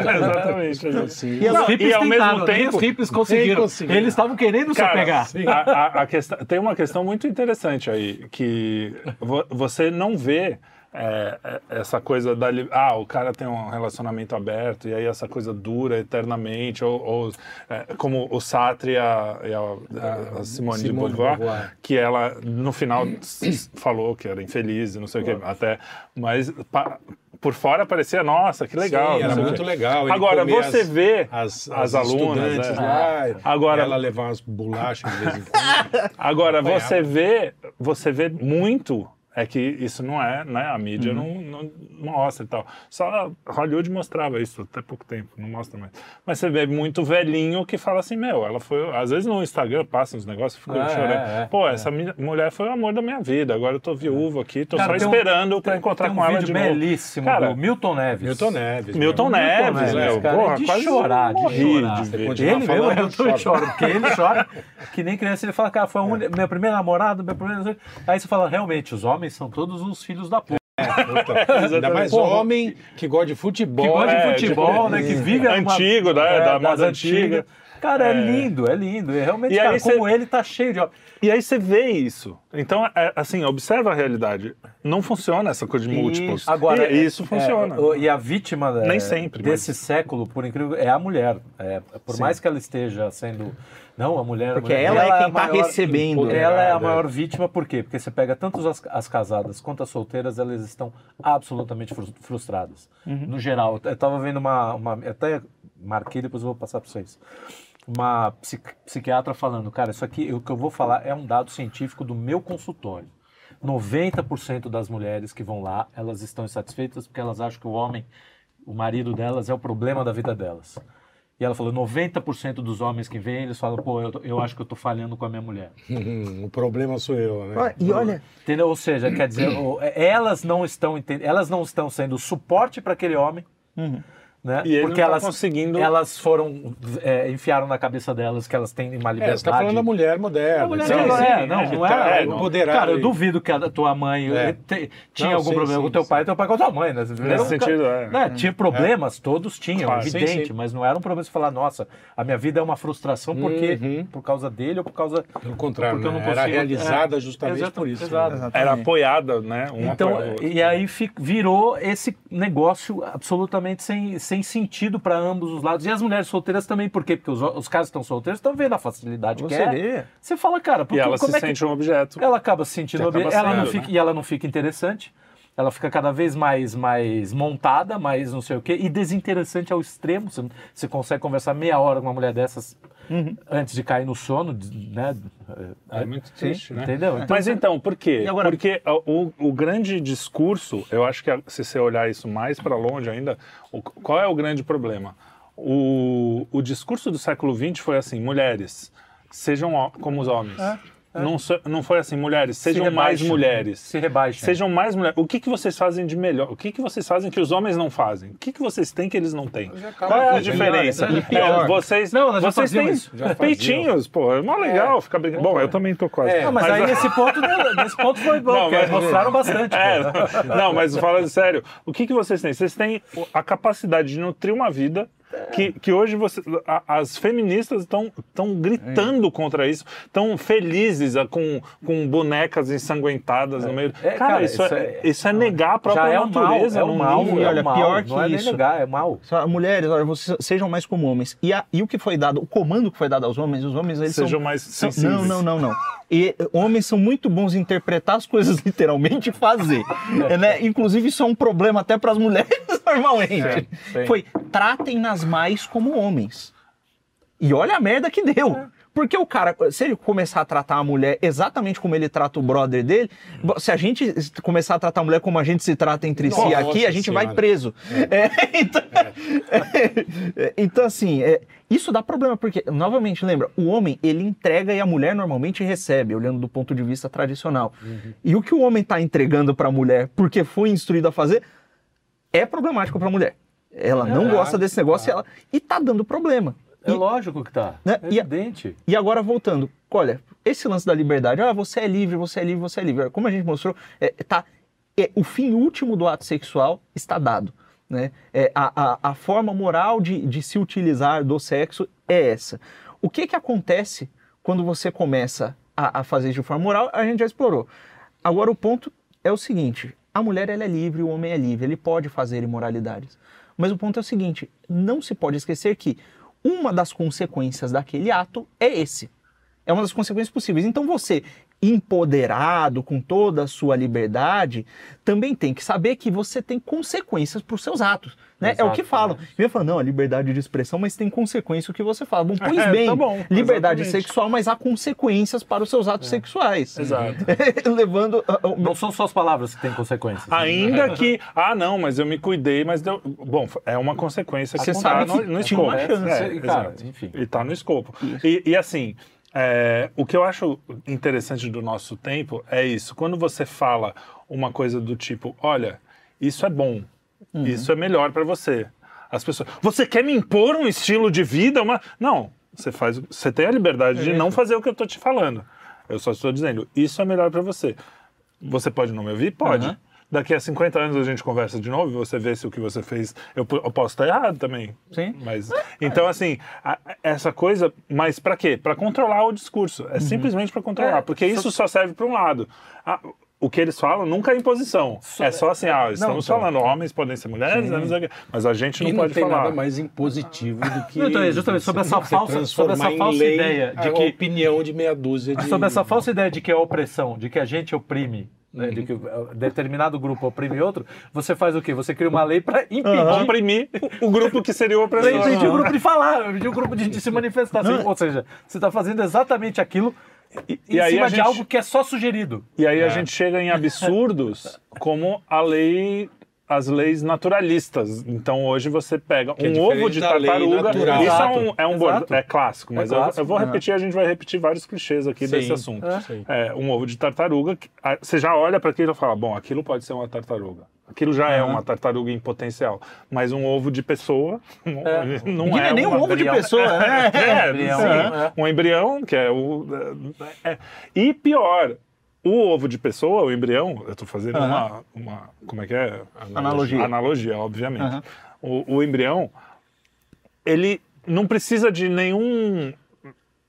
exatamente. Assim, E Os Não, hippies e ao mesmo nem tempo- os hippies conseguiram. conseguiram. Eles estavam querendo se Cara, pegar. sim. a, a- a questão, tem uma questão muito interessante aí, que vo- você não vê é, é, essa coisa da... Ah, o cara tem um relacionamento aberto e aí essa coisa dura eternamente, ou, ou, é, como o Sartre e a, e a- a Simone, de Simone de Beauvoir, Beauvoir. que ela no final falou que era infeliz e não sei o que, até... Mas pa- por fora parecia, nossa, que legal. Sim, era muito quê. legal. ele Agora, você as- vê as, as as alunas, né? lá, Agora- ela levar umas bolachas de vez em quando. Agora, você vê, você vê muito, é que isso não é, né? A mídia Uhum. não, não mostra e tal. Só Hollywood mostrava isso até pouco tempo, não mostra mais. Mas você vê muito velhinho que fala assim, meu, ela foi. Às vezes no Instagram passa uns negócios, fica É, chorando. é, é, Pô, essa mi- mulher foi o amor da minha vida, agora eu tô viúvo aqui, tô Cara, só um- esperando pra Tem- encontrar um com ela vídeo de novo. belíssimo Cara, do Milton Neves. Milton Neves. Milton? Neves, Neves, né? cara, Porra, de quase chorar, de chorar. de Ele falando, mesmo, eu também choro. porque ele chora que nem criança. Ele fala, cara, foi a minha primeira namorada, meu primeiro... Aí você fala, realmente, os homens são todos uns filhos da puta. Puta, Ainda mais Porra. homem que gosta de futebol. Que gosta de é, futebol, né? Que vive numa- Antigo, né? da das moda antigas. antiga. Cara, é, É. lindo, é lindo. E realmente, E cara, como ele tá cheio de... E aí você vê isso. Então, é, assim, observa a realidade. Não funciona essa coisa de múltiplos. Agora, e, isso é, funciona. o- e a vítima é, Nem sempre, desse século, por incrível, é a mulher. É, por mais que ela esteja sendo. Não, a mulher. a Porque mulher- ela é quem a tá maior- recebendo. Ela é a maior vítima, por quê? Porque você pega tanto as, as casadas quanto as solteiras, elas estão absolutamente frus- frustradas. Uhum. No geral. Eu tava vendo uma, uma. Até marquei, depois eu vou passar para vocês. Uma psiqui- psiquiatra falando, cara, isso aqui, o que eu vou falar é um dado científico do meu consultório. 90% das mulheres que vão lá, elas estão insatisfeitas porque elas acham que o homem, o marido delas, é o problema da vida delas. E ela falou, 90% dos homens que vêm, eles falam, pô, eu, eu acho que eu tô falhando com a minha mulher. O problema sou eu, né? E olha, Entendeu? Ou seja, quer dizer, o- elas não estão enten- elas não estão sendo suporte para aquele homem, Né? E Porque tá elas, conseguindo- elas foram, é, enfiaram na cabeça delas que elas têm uma É, liberdade. você tá falando da mulher moderna. A mulher sim, não, sim, é, não, né? não Tá, é. é, empoderada Cara, eu duvido que a tua mãe É. te- tinha Não, algum sim, problema sim, com teu sim. pai, teu pai com a tua mãe, né? Nesse sentido, é. né, Tinha problemas, todos tinham, Claro. evidente, Sim, sim. mas não era um problema de falar, nossa, a minha vida é uma frustração porque Uhum. por causa dele ou por causa Pelo contrário, porque eu não né? era consigo- realizada é, justamente exato, por isso. né? Era apoiada, né? Um Então, e aí virou esse negócio absolutamente sem, sem sentido para ambos os lados. E as mulheres solteiras também, por quê? Porque os, os caras que estão solteiros estão vendo a facilidade que Você é. vê. Você fala, cara, E porque, ela como se é que sente um objeto. ela acaba se sentindo Você obje- acaba ela não sendo, fica, né? e ela não fica interessante. Ela fica cada vez mais, mais montada, mais não sei o quê, e desinteressante ao extremo. Você, você consegue conversar meia hora com uma mulher dessas antes de cair no sono, né? É muito triste, né? Entendeu? Então, Mas então, por quê? Agora- Porque o, o grande discurso, eu acho que se você olhar isso mais para longe ainda, o- qual é o grande problema? O, o discurso do século XX foi assim: mulheres, sejam como os homens. Não, so- não foi assim, mulheres, sejam mais rebaixam, mulheres. Se rebaixam. Sejam mais mulheres. O que, que vocês fazem de melhor? O que, que vocês fazem que os homens não fazem? O que, que vocês têm que eles não têm? acaba Qual é a com- diferença? É, vocês Não, vocês têm peitinhos, pô. É mó legal ficar brincando. Bom, eu também tô quase. É, Não, mas, aí nesse ponto, nesse ponto foi bom, Não, mas- mostraram bastante. É, não, mas falando sério, o que, que vocês têm? Vocês têm a capacidade de nutrir uma vida que, que hoje você, a- as feministas estão gritando contra isso, estão felizes ah, com, com bonecas ensanguentadas no meio. É, cara, cara, isso, isso é, é- isso é negar a própria Já é mal, natureza. é o mal, nível. É olha, mal. pior que não é nem isso. negar, é mal. Mulheres, olha, vocês sejam mais como homens. E, a- e o que foi dado, o comando que foi dado aos homens, os homens eles Sejam são, mais sensíveis. Não, não, não, não. E eh, homens são muito bons em interpretar as coisas literalmente e fazer. É, né? Inclusive isso é um problema até para as mulheres normalmente. Sim, sim. Foi mais como homens. E olha a merda que deu. Porque o cara, se ele começar a tratar a mulher exatamente como ele trata o brother dele, se a gente começar a tratar a mulher como a gente se trata entre si Nossa aqui, a gente vai Senhora. preso. É, então, é, então, assim, é, isso dá problema, porque, novamente, lembra, o homem, ele entrega e a mulher normalmente recebe, olhando do ponto de vista tradicional. E o que o homem está entregando para a mulher, porque foi instruído a fazer, é problemático para a mulher. Ela não É, gosta desse negócio e, ela, e tá dando problema. É E- lógico que tá. Né? É E evidente. e agora voltando, olha, esse lance da liberdade, ah, você é livre, você é livre, você é livre. Como a gente mostrou, é, tá, é, o fim último do ato sexual está dado. Né? É, a, a, a forma moral de, de se utilizar do sexo é essa. O que, que acontece quando você começa a, a fazer de forma moral? A gente já explorou. Agora o ponto é o seguinte: a mulher ela é livre, o homem é livre, ele pode fazer imoralidades. Mas o ponto é o seguinte: não se pode esquecer que uma das consequências daquele ato é esse. É uma das consequências possíveis. Então você, empoderado com toda a sua liberdade, também tem que saber que você tem consequências para os seus atos. Né? é o que falam. Eu ia falar, não, a liberdade de expressão, mas tem consequência o que você fala. Bom, pois É, bem, tá bom, liberdade exatamente. sexual, mas há consequências para os seus atos sexuais. Exato. Levando. ah, ah, Não são só as palavras que têm consequências. Ainda que, ah, não, mas eu me cuidei, mas deu. Bom, é uma consequência que Você está sabe no, que no tinha uma escopo. chance. É, Cara, exato. enfim. E está no escopo. E, e assim, é, o que eu acho interessante do nosso tempo é isso. Quando você fala uma coisa do tipo, olha, isso é bom, Uhum. isso é melhor para você. As pessoas, você quer me impor um estilo de vida? Uma... Não, você faz, você tem a liberdade de não fazer o que eu tô te falando. Eu só estou dizendo, isso é melhor para você. Você pode não me ouvir? Pode. Aham. Daqui a 50 anos a gente conversa de novo e você vê se o que você fez. Eu, eu posso estar errado também. Sim. Mas, então, assim, a- essa coisa. Mas para quê? Para controlar o discurso. É simplesmente para controlar. É, porque isso só serve para um lado. Ah, o que eles falam nunca é imposição. é só assim, ah, estamos então. falando, homens podem ser mulheres, né, não sei o quê. mas a gente não E não pode tem falar. nada mais impositivo do que. Não, então, é justamente sobre essa falsa- sobre essa falsa ideia de a que- opinião de meia dúzia de. Sobre essa falsa ideia de que é opressão, de que a gente oprime, né, de que uh, determinado grupo oprime outro, você faz o quê? Você cria uma lei para impedir, Comprimir o grupo que seria o opressor. impedir o grupo de falar, impedir o grupo de, de se manifestar. Assim, ou seja, você está fazendo exatamente aquilo em e aí cima a de gente- algo que é só sugerido. E aí a gente chega em absurdos como a lei as leis naturalistas. Então hoje você pega é um ovo diferente de tartaruga. Isso é um, é um bordo- é clássico, mas É eu- clássico. Eu, vou repetir, a gente vai repetir vários clichês aqui desse assunto. Sim. É, um ovo de tartaruga, que- a- você já olha para aquilo e fala, bom, aquilo pode ser uma tartaruga. Aquilo já é uma tartaruga em potencial. Mas um ovo de pessoa não É. é, é nem um ovo de pessoa, né? É, Embrião, sim. é. Um embrião, que é o. é- E pior, o ovo de pessoa, o embrião, eu tô fazendo Aham. uma, uma. Como é que é? Analogia. Analogia, obviamente. Aham. O, o embrião, ele não precisa de nenhum.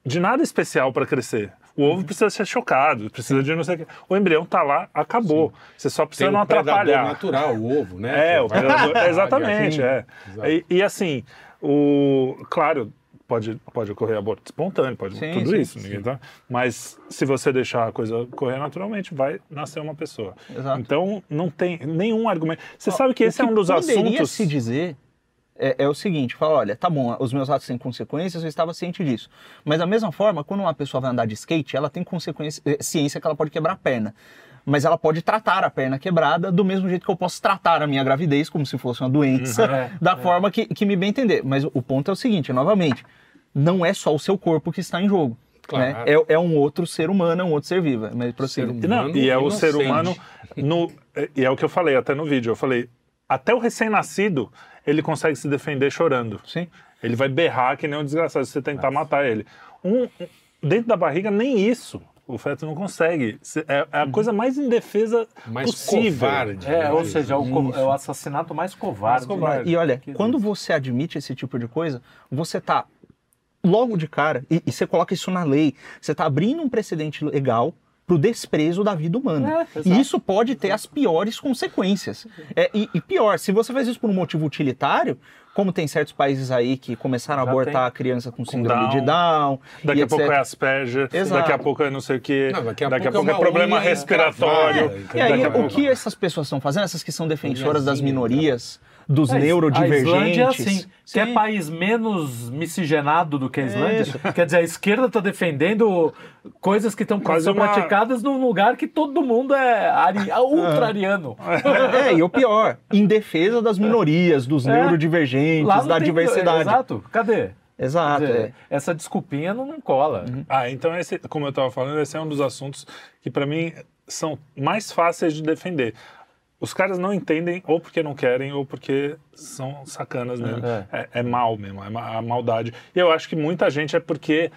de nada especial para crescer. O ovo Uhum. precisa ser chocado, precisa de não sei o quê. O embrião tá lá, acabou. Você só precisa Tem não um atrapalhar. natural, o ovo, né? É, Que o predador, exatamente, é. E, e assim, o claro, pode, pode ocorrer aborto espontâneo, pode Sim, tudo sim, isso, ninguém tá. Mas se você deixar a coisa correr naturalmente, vai nascer uma pessoa. Exato. Então não tem nenhum argumento. Você sabe que esse é o um dos assuntos. se dizer é, é o seguinte, fala, olha, tá bom, os meus atos têm consequências, eu estava ciente disso. Mas da mesma forma, quando uma pessoa vai andar de skate, ela tem consequência, eh, ciência que ela pode quebrar a perna. Mas ela pode tratar a perna quebrada do mesmo jeito que eu posso tratar a minha gravidez como se fosse uma doença, Uhum, é, da forma que, que me bem entender. Mas o, o ponto é o seguinte, novamente, não é só o seu corpo que está em jogo. Claro. né? É, é um outro ser humano, é um outro ser vivo. Mas. Ser E Não, humano e é o inocente. ser humano. No, e é o que eu falei até no vídeo. Eu falei, até o recém-nascido, ele consegue se defender chorando. Sim. Ele vai berrar que nem um desgraçado se você tentar matar ele. Um- dentro da barriga, nem isso. O feto não consegue. Se- É, é a coisa mais indefesa Mais possível. covarde. É, né? ou seja, é o, é o assassinato mais covarde. Mais covarde. E olha, Que quando você admite esse tipo de coisa, você tá logo de cara, e, e você coloca isso na lei, você tá abrindo um precedente legal pro desprezo da vida humana. É, e isso pode ter as piores consequências. É, e, e pior, se você faz isso por um motivo utilitário, como tem certos países aí que começaram a Já abortar tem. a criança com síndrome Down. de Down, Daqui e a pouco etc. é Asperger, Exato. daqui a pouco é não sei o quê, Não, daqui a daqui pouco, a pouco é é problema unha respiratório. encravada, E aí, o pouco- que essas pessoas estão fazendo, essas que são defensoras das minorias, dos É, neurodivergentes? A Islândia é assim. Quer Sim. país menos miscigenado do que a Islândia? Isso. Quer dizer, a esquerda está defendendo coisas que estão Quase são uma- praticadas num lugar que todo mundo é ari, ultra-ariano. É, e o pior, em defesa das minorias, dos É. neurodivergentes, da tem- diversidade. Exato. Cadê? Exato. Dizer, é. Essa desculpinha não, não cola. Ah, então esse, como eu estava falando, esse é um dos assuntos que para mim são mais fáceis de defender. Os caras não entendem ou porque não querem ou porque são sacanas mesmo. É. É, é mal mesmo, é a maldade. E eu acho que muita gente é porque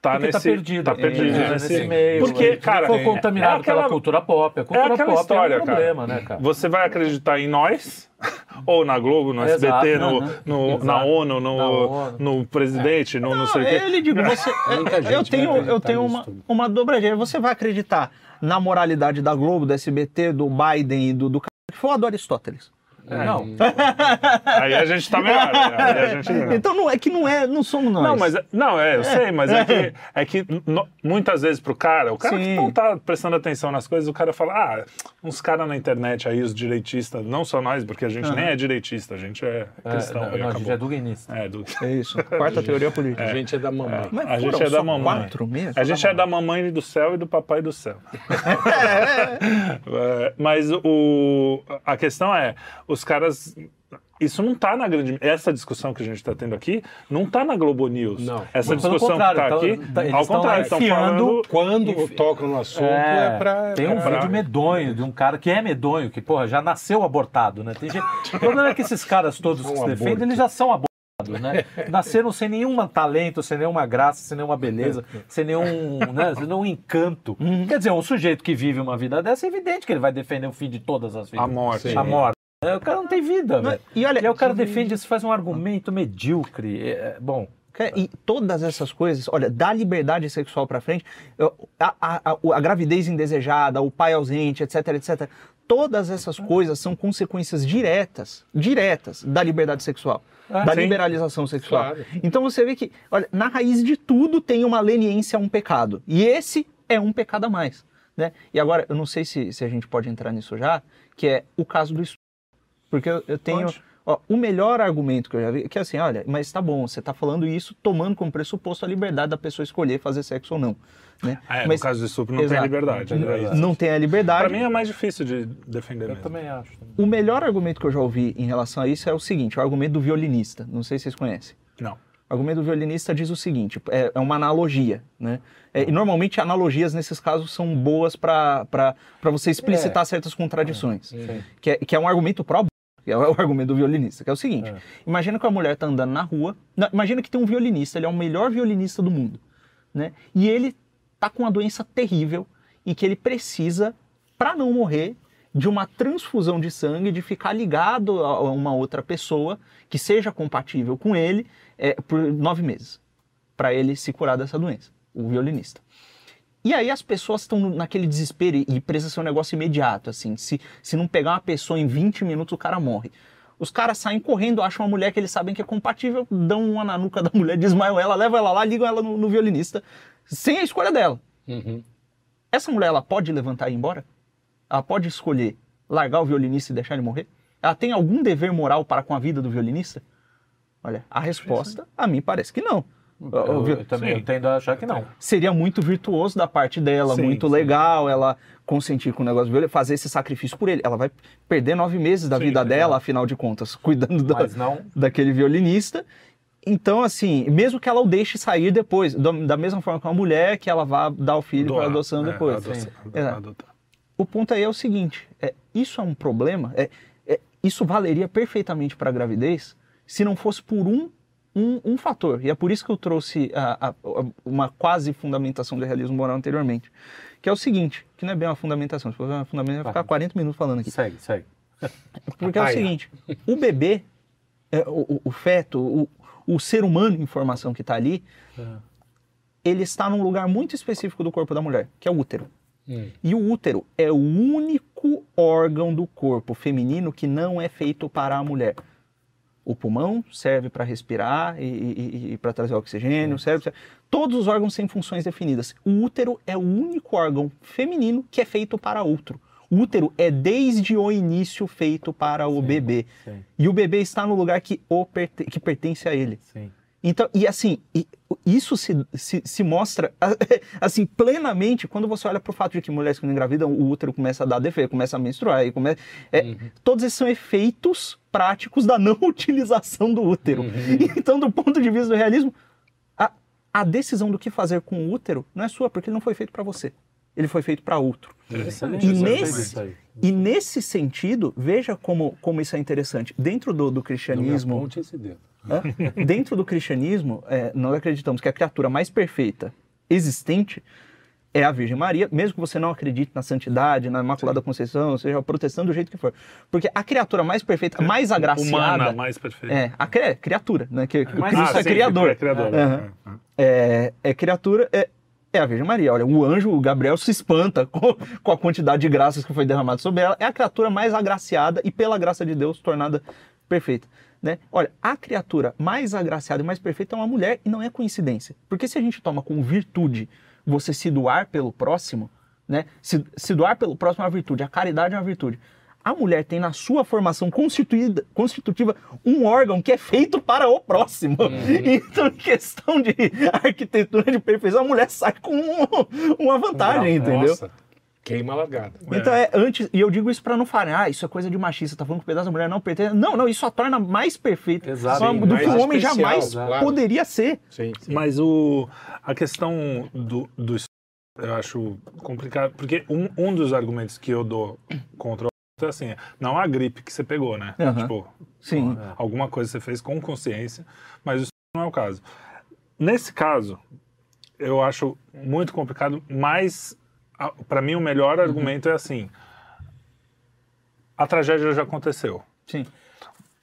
tá Porque nesse tá perdido. tá perdido É, nesse, nesse meio. Porque, é, cara, foi é- contaminado é aquela- pela cultura pop. A É cultura aquela pop história, é um problema, cara. né, cara? Você vai acreditar em nós, ou na Globo, no SBT, Exato, no, aham. no- na ONU, no, Na ONU. no presidente, no não, sei o quê. Eu lhe digo, você, Muita eu tenho, eu tenho uma, tudo. uma dobradinha. Você vai acreditar na moralidade da Globo, do SBT, do Biden e do, do foi o Aristóteles. Não. Aí a gente tá melhor. né? Aí a gente ganha. Então não é que não é, não somos nós. Não, mas não, é, eu sei, mas é que, é que no- muitas vezes pro cara, o cara que Sim. não tá prestando atenção nas coisas, o cara fala, ah, uns caras na internet aí, os direitistas, não só nós, porque a gente nem é direitista, a gente é É, cristão. não, e não, a gente é duguinista. É, do... É isso. Quarta teoria política. A gente é da mamãe. Mas a gente é da mamãe. quatro mesmo? A gente é da mamãe do céu e do papai do céu. É, Mas o, a questão é, os caras. Isso não tá na grande. Essa discussão que a gente está tendo aqui não tá na Globo News. Não. Essa discussão que contrário, tá então, aqui, tá- eles ao contrário, estão falando. Quando tocam no assunto é, É, pra. tem um pra- vídeo medonho de um cara que é medonho, que, porra, já nasceu abortado, né? Tem gente... O problema é que esses caras todos que se aborto. defendem, eles já são abortados, né? Nasceram sem nenhum talento, sem nenhuma graça, sem nenhuma beleza, sem nenhum, né, sem nenhum encanto. Quer dizer, um sujeito que vive uma vida dessa, é evidente que ele vai defender o fim de todas as vidas. A morte. Sim. A morte. É, O cara não tem vida, velho. E olha, E aí o cara defende isso, faz um argumento medíocre. É, é, bom, E todas essas coisas, olha, da liberdade sexual pra frente, a, a- a- a gravidez indesejada, o pai ausente, etc, etc. Todas essas coisas são consequências diretas, diretas da liberdade sexual, Ah, da sim. liberalização sexual. Claro. Então você vê que, olha, na raiz de tudo tem uma leniência a um pecado. E esse é um pecado a mais. Né? E agora, eu não sei se, se a gente pode entrar nisso já, que é o caso do estupro. Porque eu, eu tenho. Ó, o melhor argumento que eu já vi, que é assim, olha, mas tá bom, você tá falando isso tomando como pressuposto a liberdade da pessoa escolher fazer sexo ou não. Né? É, mas no caso do estupro não Exato. tem liberdade. Não tem é não tem a liberdade. Pra mim é mais difícil de defender eu mesmo. também acho. O melhor argumento que eu já ouvi em relação a isso é o seguinte, o argumento do violinista. Não sei se vocês conhecem. Não. O argumento do violinista diz o seguinte: é, é uma analogia, né? É, e normalmente analogias nesses casos são boas para você explicitar É. certas contradições. Sim. Que, é, que é um argumento pró que é o argumento do violinista, que é o seguinte: É. imagina que a mulher tá andando na rua, não, imagina que tem um violinista, ele é o melhor violinista do mundo, né? E ele tá com uma doença terrível e que ele precisa, para não morrer, de uma transfusão de sangue, de ficar ligado a a uma outra pessoa que seja compatível com ele é, por nove meses, para ele se curar dessa doença, o violinista. E aí as pessoas estão naquele desespero e, e precisa ser um negócio imediato, assim. Se, se não pegar uma pessoa em 20 minutos, o cara morre. Os caras saem correndo, acham uma mulher que eles sabem que é compatível, dão uma na nuca da mulher, desmaiam ela, levam ela lá, ligam ela no, no violinista, sem a escolha dela. Uhum. Essa mulher, ela pode levantar e ir embora? Ela pode escolher largar o violinista e deixar ele morrer? Ela tem algum dever moral para com a vida do violinista? Olha, a resposta, a mim parece que não. Eu, vi- eu também eu tendo a achar que não. seria muito virtuoso da parte dela, Sim, muito sim. legal ela consentir com o negócio dele, fazer esse sacrifício por ele. Ela vai perder nove meses da Sim, vida dela, afinal de contas, cuidando da- não. daquele violinista. Então, assim, mesmo que ela o deixe sair depois, da, da mesma forma que uma mulher, que ela vá dar o filho para adoção É, depois. adoção, adotar. O ponto aí é o seguinte: é, isso é um problema. É, é, isso valeria perfeitamente para a gravidez se não fosse por um, um, um fator. E é por isso que eu trouxe a- a- a- uma quase fundamentação do realismo moral anteriormente. Que é o seguinte: que não é bem uma fundamentação. Se for uma fundamentação, vai ficar 40 minutos falando aqui. Segue, segue. Porque é o seguinte: o bebê, é, o, o- o feto, o, o ser humano em formação que está ali, ele está num lugar muito específico do corpo da mulher, que é o útero. Hum. E o útero é o único órgão do corpo feminino que não é feito para a mulher. O pulmão serve para respirar e, para trazer oxigênio, serve, todos os órgãos têm funções definidas. O útero é o único órgão feminino que é feito para outro. O útero é desde o início feito para o bebê. Sim, E o bebê está no lugar que, o que pertence a ele. sim. Então, e assim, isso se, se, se mostra assim plenamente quando você olha para o fato de que mulheres quando engravidam, o útero começa a dar defeito, começa a menstruar, e começa, é, todos esses são efeitos práticos da não utilização do útero. Então, do ponto de vista do realismo, a, a decisão do que fazer com o útero não é sua, porque ele não foi feito para você. Ele foi feito para outro. Excelente, E nesse-. E nesse sentido, veja como, como isso é interessante. Dentro do, do Não me cristianismo, aponte esse dedo. Dentro do cristianismo, é, nós acreditamos que a criatura mais perfeita existente é a Virgem Maria, mesmo que você não acredite na santidade, na Imaculada Conceição, seja protestando do jeito que for. Porque a criatura mais perfeita, mais agraciada. Humana, mais perfeita. É, a cri- criatura, né? Que, que Mas- Cristo Ah, é sim, criador. É criador. É, é. É, é criatura, é, é a Virgem Maria. Olha, o anjo, o Gabriel, se espanta com, com a quantidade de graças que foi derramada sobre ela. É a criatura mais agraciada e, pela graça de Deus, tornada perfeita. Né? Olha, a criatura mais agraciada e mais perfeita é uma mulher e não é coincidência. Porque se a gente toma como virtude você se doar pelo próximo, né? Se, se doar pelo próximo é uma virtude, a caridade é uma virtude. A mulher tem na sua formação constituída, constitutiva um órgão que é feito para o próximo. Então, em questão de arquitetura de perfeição, a mulher sai com um- uma vantagem, entendeu? Queima a largada. Então é antes, e eu digo isso pra não falar, ah, isso é coisa de machista, tá falando que o pedaço da mulher não pertence. Não, não, isso a torna mais perfeita Exato. só Sim, do mais que o homem especial, jamais claro. poderia ser. Sim, sim. Mas o, a questão do, do eu acho complicado, porque um, um dos argumentos que eu dou contra o é assim, não a gripe que você pegou, né? Tipo, Sim. alguma coisa você fez com consciência, mas isso não é o caso. Nesse caso, eu acho muito complicado, mas para mim o melhor argumento é assim: a tragédia já aconteceu. Sim.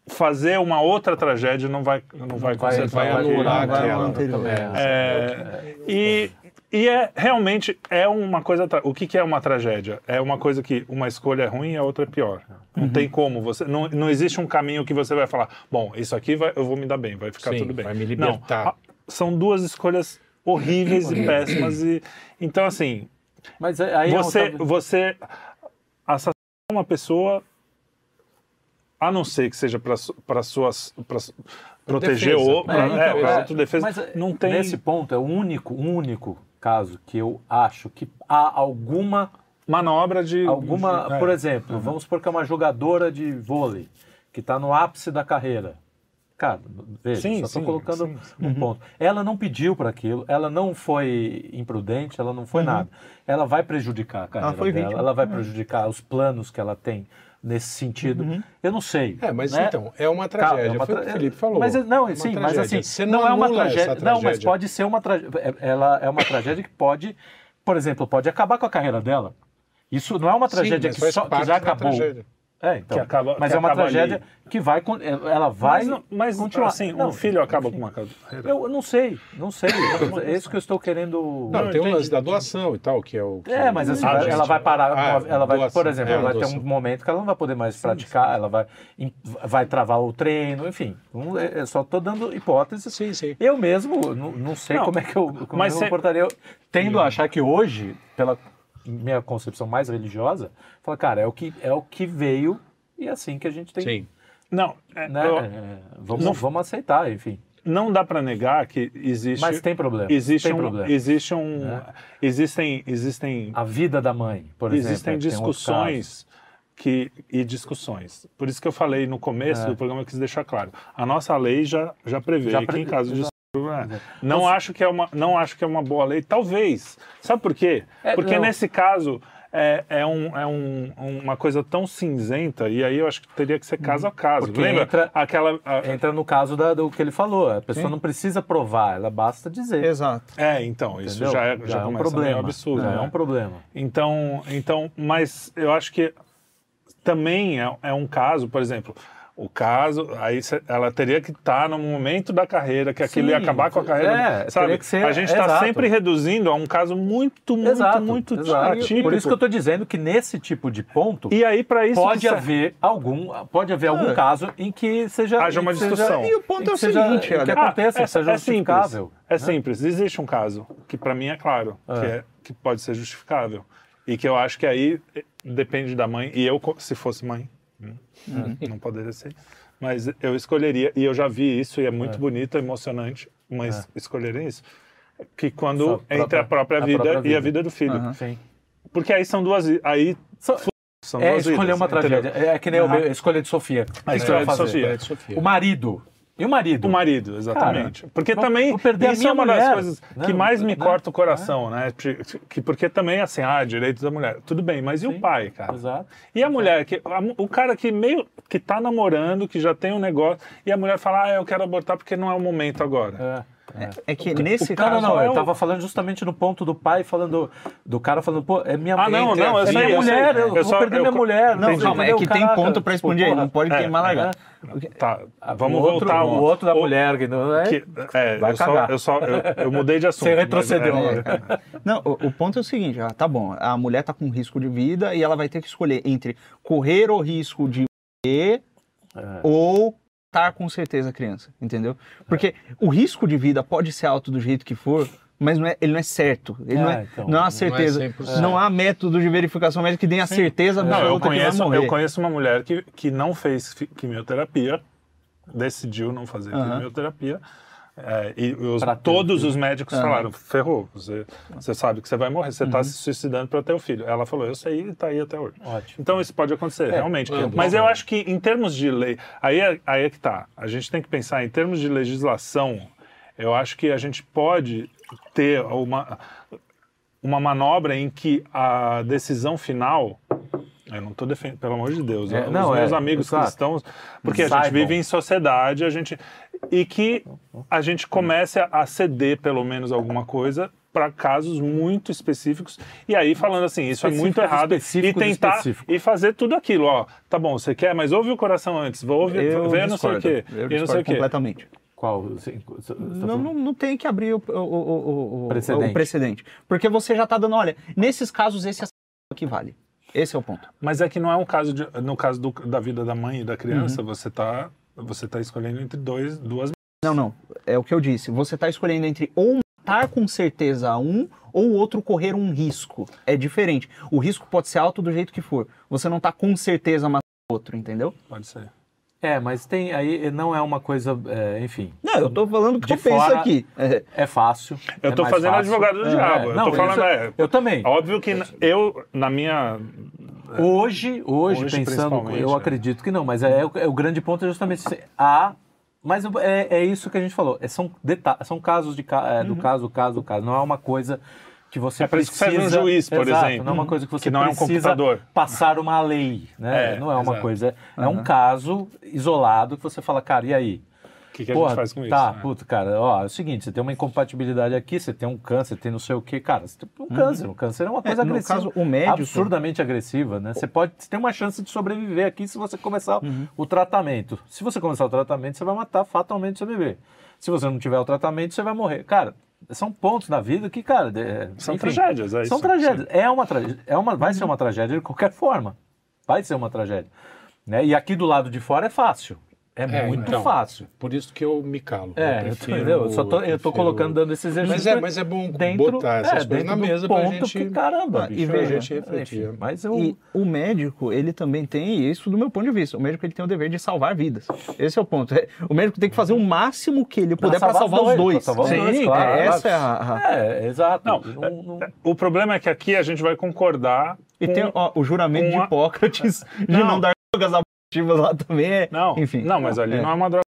Fazer uma outra tragédia não vai, não vai vai- consertar vai anular aquela. anterior. É, É, e, e é realmente é uma coisa. O que, que é uma tragédia? É uma coisa que uma escolha é ruim e a outra é pior. Não tem como você. Não, não existe um caminho que você vai falar. Bom, isso aqui vai, eu vou me dar bem, vai ficar Sim, tudo bem. vai me Não, libertar. a- são duas escolhas horríveis e péssimas e então assim Mas aí é você outra- você assassinar uma pessoa a não ser que seja para suas pra proteger defesa. ou pra, É, então, é, é, autodefesa mas não tem Nesse ponto, é o único, único caso que eu acho que há alguma. manobra de alguma de- é. por exemplo, vamos supor que é uma jogadora de vôlei que está no ápice da carreira. Cara, veja, Sim, só estou sim, colocando sim, sim. um ponto. Ela não pediu para aquilo, ela não foi imprudente, ela não foi nada. Ela vai prejudicar a carreira Uhum. foi dela, vítima. ela vai prejudicar os planos que ela tem nesse sentido. Uhum. Eu não sei. É, mas né? então, é uma Cara, tragédia, é uma foi o tra- que o Felipe falou. Mas, não, Uma sim, mas tragédia. assim, Você não, é uma essa tragédia. Não, mas tragédia. pode ser uma tragédia. Ela é uma tragédia que pode, por exemplo, pode acabar com a carreira dela. Isso não é uma Sim, tragédia mas que, só, que já acabou. tragédia. É, então. Que acaba- mas que é uma acaba tragédia ali. que vai. con- Ela vai. Mas, não- mas continuar. assim, Não, um filho acaba enfim. com uma carreira. Eu não sei, não sei. é isso que eu estou querendo. Não, tem o lance da doação e tal, que é o... que- É, mas assim, vai- gente, ela vai parar, ah, ela vai, doação, por exemplo, é, ela vai ter doação. um momento que ela não vai poder mais praticar, ela vai, vai travar o treino, enfim. Não- é- é só estou dando hipóteses. Sim, sim. Eu mesmo não, não sei Não, como é que eu, como mas eu cê- me comportaria. Eu tendo a achar que hoje, pela minha concepção mais religiosa, fala, cara, é o que, é o que veio e é assim que a gente tem. Sim. Não, é, Né? eu- É, vamos, não- vamos aceitar, enfim. não dá para negar que existe. Mas tem problema. Existe tem um, problema. existe um, Né? existem, existem, A vida da mãe, por exemplo. existem é, tem outros discussões que e discussões. Por isso que eu falei no começo É. do programa eu quis deixar claro. A nossa lei já já prevê Já que pre- em caso de É. Exato. não Você- acho que é uma não acho que é uma boa lei, talvez. Sabe por quê? É, Porque não. nesse caso é, é, um, é um, uma coisa tão cinzenta e aí eu acho que teria que ser caso a caso. Porque Lembra entra- aquela a- Entra no caso da- do que ele falou. A pessoa Sim. não precisa provar, ela basta dizer. Exato. é, então, isso já é, já é um problema. meio absurdo. Já né? é um problema. Então, então, mas eu acho que também é, é um caso, por exemplo, o caso, aí cê- ela teria que estar no momento da carreira, que aquilo Sim, ia acabar com a carreira. é, sabe? ser- a gente está exato. sempre reduzindo a um caso muito, muito, exato, muito exato. atípico. Por isso que eu estou dizendo que nesse tipo de ponto E aí, para isso, pode haver algum, pode haver algum É. caso em que seja Haja uma que seja- discussão. E o ponto é o que seja- seguinte, em que aconteça, Ah, que seja é simples. justificável. É simples. Existe um caso que para mim é claro, É. que, é, que pode ser justificável. E que eu acho que aí depende da mãe. E eu, se fosse mãe, né, Uhum. não poderia ser. Mas eu escolheria, e eu já vi isso, e é muito É. bonito, emocionante, mas escolheria isso. Que quando própria- entre a própria a vida própria e a vida. vida do filho. Sim. Porque aí são duas. Aí são é duas escolher vidas, uma entendeu? tragédia. É que nem Aham. a escolha de Sofia. A vai escolha de? Sofia. É de Sofia. O marido. E o marido? O marido, exatamente. porque vou- também isso é uma das mulher, coisas né? que mais me corta o coração, né? Que- Que, porque também, assim, ah, direitos da mulher. Tudo bem, mas e Sim, o pai, cara? Exato. E a mulher, que, a o cara que meio que tá namorando, que já tem um negócio, e a mulher fala, ah, eu quero abortar porque não é o momento agora. É. É que nesse Não, caso. não, não. é Eu o- tava falando justamente no ponto do pai, falando do cara falando, pô, é minha Ah, não, entre- não, eu é sei, minha eu mulher, sei. eu, vou só- perder eu minha mulher. Não, calma, é que tem ponto pra tipo, responder aí, porra, não pode é, queimar é. largar. Tá, vamos o outro, voltar. O outro da o- mulher, que não é. que- é, Vai eu só, cagar. eu só eu, eu mudei de assunto. Você mas, retrocedeu. é, É, cara. Não, o, o ponto é o seguinte, ah, tá bom, a mulher tá com risco de vida e ela vai ter que escolher entre correr o risco de morrer É. ou estar com certeza a criança, entendeu? Porque o risco de vida pode ser alto do jeito que for, mas não é, ele não é certo, ele não, É, é, então, não é não é certeza, 100%. não há método de verificação médica que dê a certeza Não, eu conheço, eu conheço uma mulher que, que não fez quimioterapia, decidiu não fazer Aham. quimioterapia. É, e os- todos filho. os médicos Aham. falaram: ferrou, você, você sabe que você vai morrer, você está Uhum. se suicidando para ter o filho. Ela falou: eu sei e está aí até hoje. Ótimo. Então isso pode acontecer, realmente. é, Mas bom. eu acho que em termos de lei, aí é, aí é que tá. A gente tem que pensar em termos de legislação. Eu acho que a gente pode ter uma, uma manobra em que a decisão final. Eu não estou defendendo, pelo amor de Deus. É, os não, meus é, amigos exato. cristãos, porque a gente vive em sociedade, a gente e que a gente comece a- ceder pelo menos alguma coisa para casos muito específicos e aí falando assim isso é muito errado e tentar e fazer tudo aquilo ó tá bom você quer mas ouve o coração antes vou ouvir Eu ver não sei o quê eu e não sei o quê completamente. Qual? Você- você tá Não, não, não tem que abrir o, o, o, o- Precedente. o precedente. Porque você já está dando, olha, nesses casos esse aqui vale. Esse é o ponto. mas é que não é um caso de, no caso do- da vida da mãe e da criança Uhum. você tá você tá escolhendo entre dois duas Não, não. É o que eu disse. Você está escolhendo entre ou matar com certeza um ou o outro correr um risco. É diferente. O risco pode ser alto do jeito que for. Você não está com certeza matando o outro, entendeu? pode ser É, mas tem aí não é uma coisa, é, enfim. Não, eu tô falando o que De eu penso fora- aqui. É, É fácil. Eu é tô fazendo fácil. advogado do É, diabo. Eu não, tô falando, isso- é, eu também. Óbvio que eu, na minha. Hoje, hoje, Hoje, pensando, eu é. acredito que não, mas é, o- é o grande ponto é justamente há Mas é, é isso que a gente falou. É, são, são casos de é, do caso, caso, caso. Não é uma coisa que você É por isso que precisa... serve um juiz, por Exato, exemplo. Não é uma coisa que você Que não é um precisa computador. passar uma lei, né? É, não é uma exato. coisa... É um caso isolado que você fala, cara, e aí? O que, que a Porra, gente faz com isso? Tá, né? puta, cara, ó, é o seguinte, você tem uma incompatibilidade aqui, você tem um câncer, tem não sei o que, cara, você tem um câncer, um câncer é uma coisa no agressiva. caso, o médico- Absurdamente agressiva, né? Você pode, você tem uma chance de sobreviver aqui se você começar o tratamento. Se você começar o tratamento, você vai matar fatalmente seu bebê. Se você não tiver o tratamento, você vai morrer. Cara, são pontos na vida que, cara, é, São enfim, tragédias, é São isso. tragédias. É uma tragédia, é uma, vai ser uma tragédia de qualquer forma. Vai ser uma tragédia. Né? E aqui do lado de fora é fácil. É, É, muito então, fácil. Por isso que eu me calo. É, eu prefiro? Eu só tô, eu tô colocando, dando esses exercícios. Mas é, mas é bom dentro, botar essas é, coisas dentro na mesa ponto gente... que, caramba, e veja, gente refletir. enfim, mas eu... E o médico, ele também tem isso do meu ponto de vista. O médico ele tem o dever de salvar vidas. Esse é o ponto. É, O médico tem que fazer o máximo que ele puder para salvar os dois. pra salvar os Sim, dois, claro, é, essa claro. é a, a- É, exato. Não, Não- não- O problema é que aqui a gente vai concordar E com... tem ó, o juramento a- de Hipócrates de Não. não, dar drogas lá também. É, Não, enfim. não, mas ali É. não é uma droga.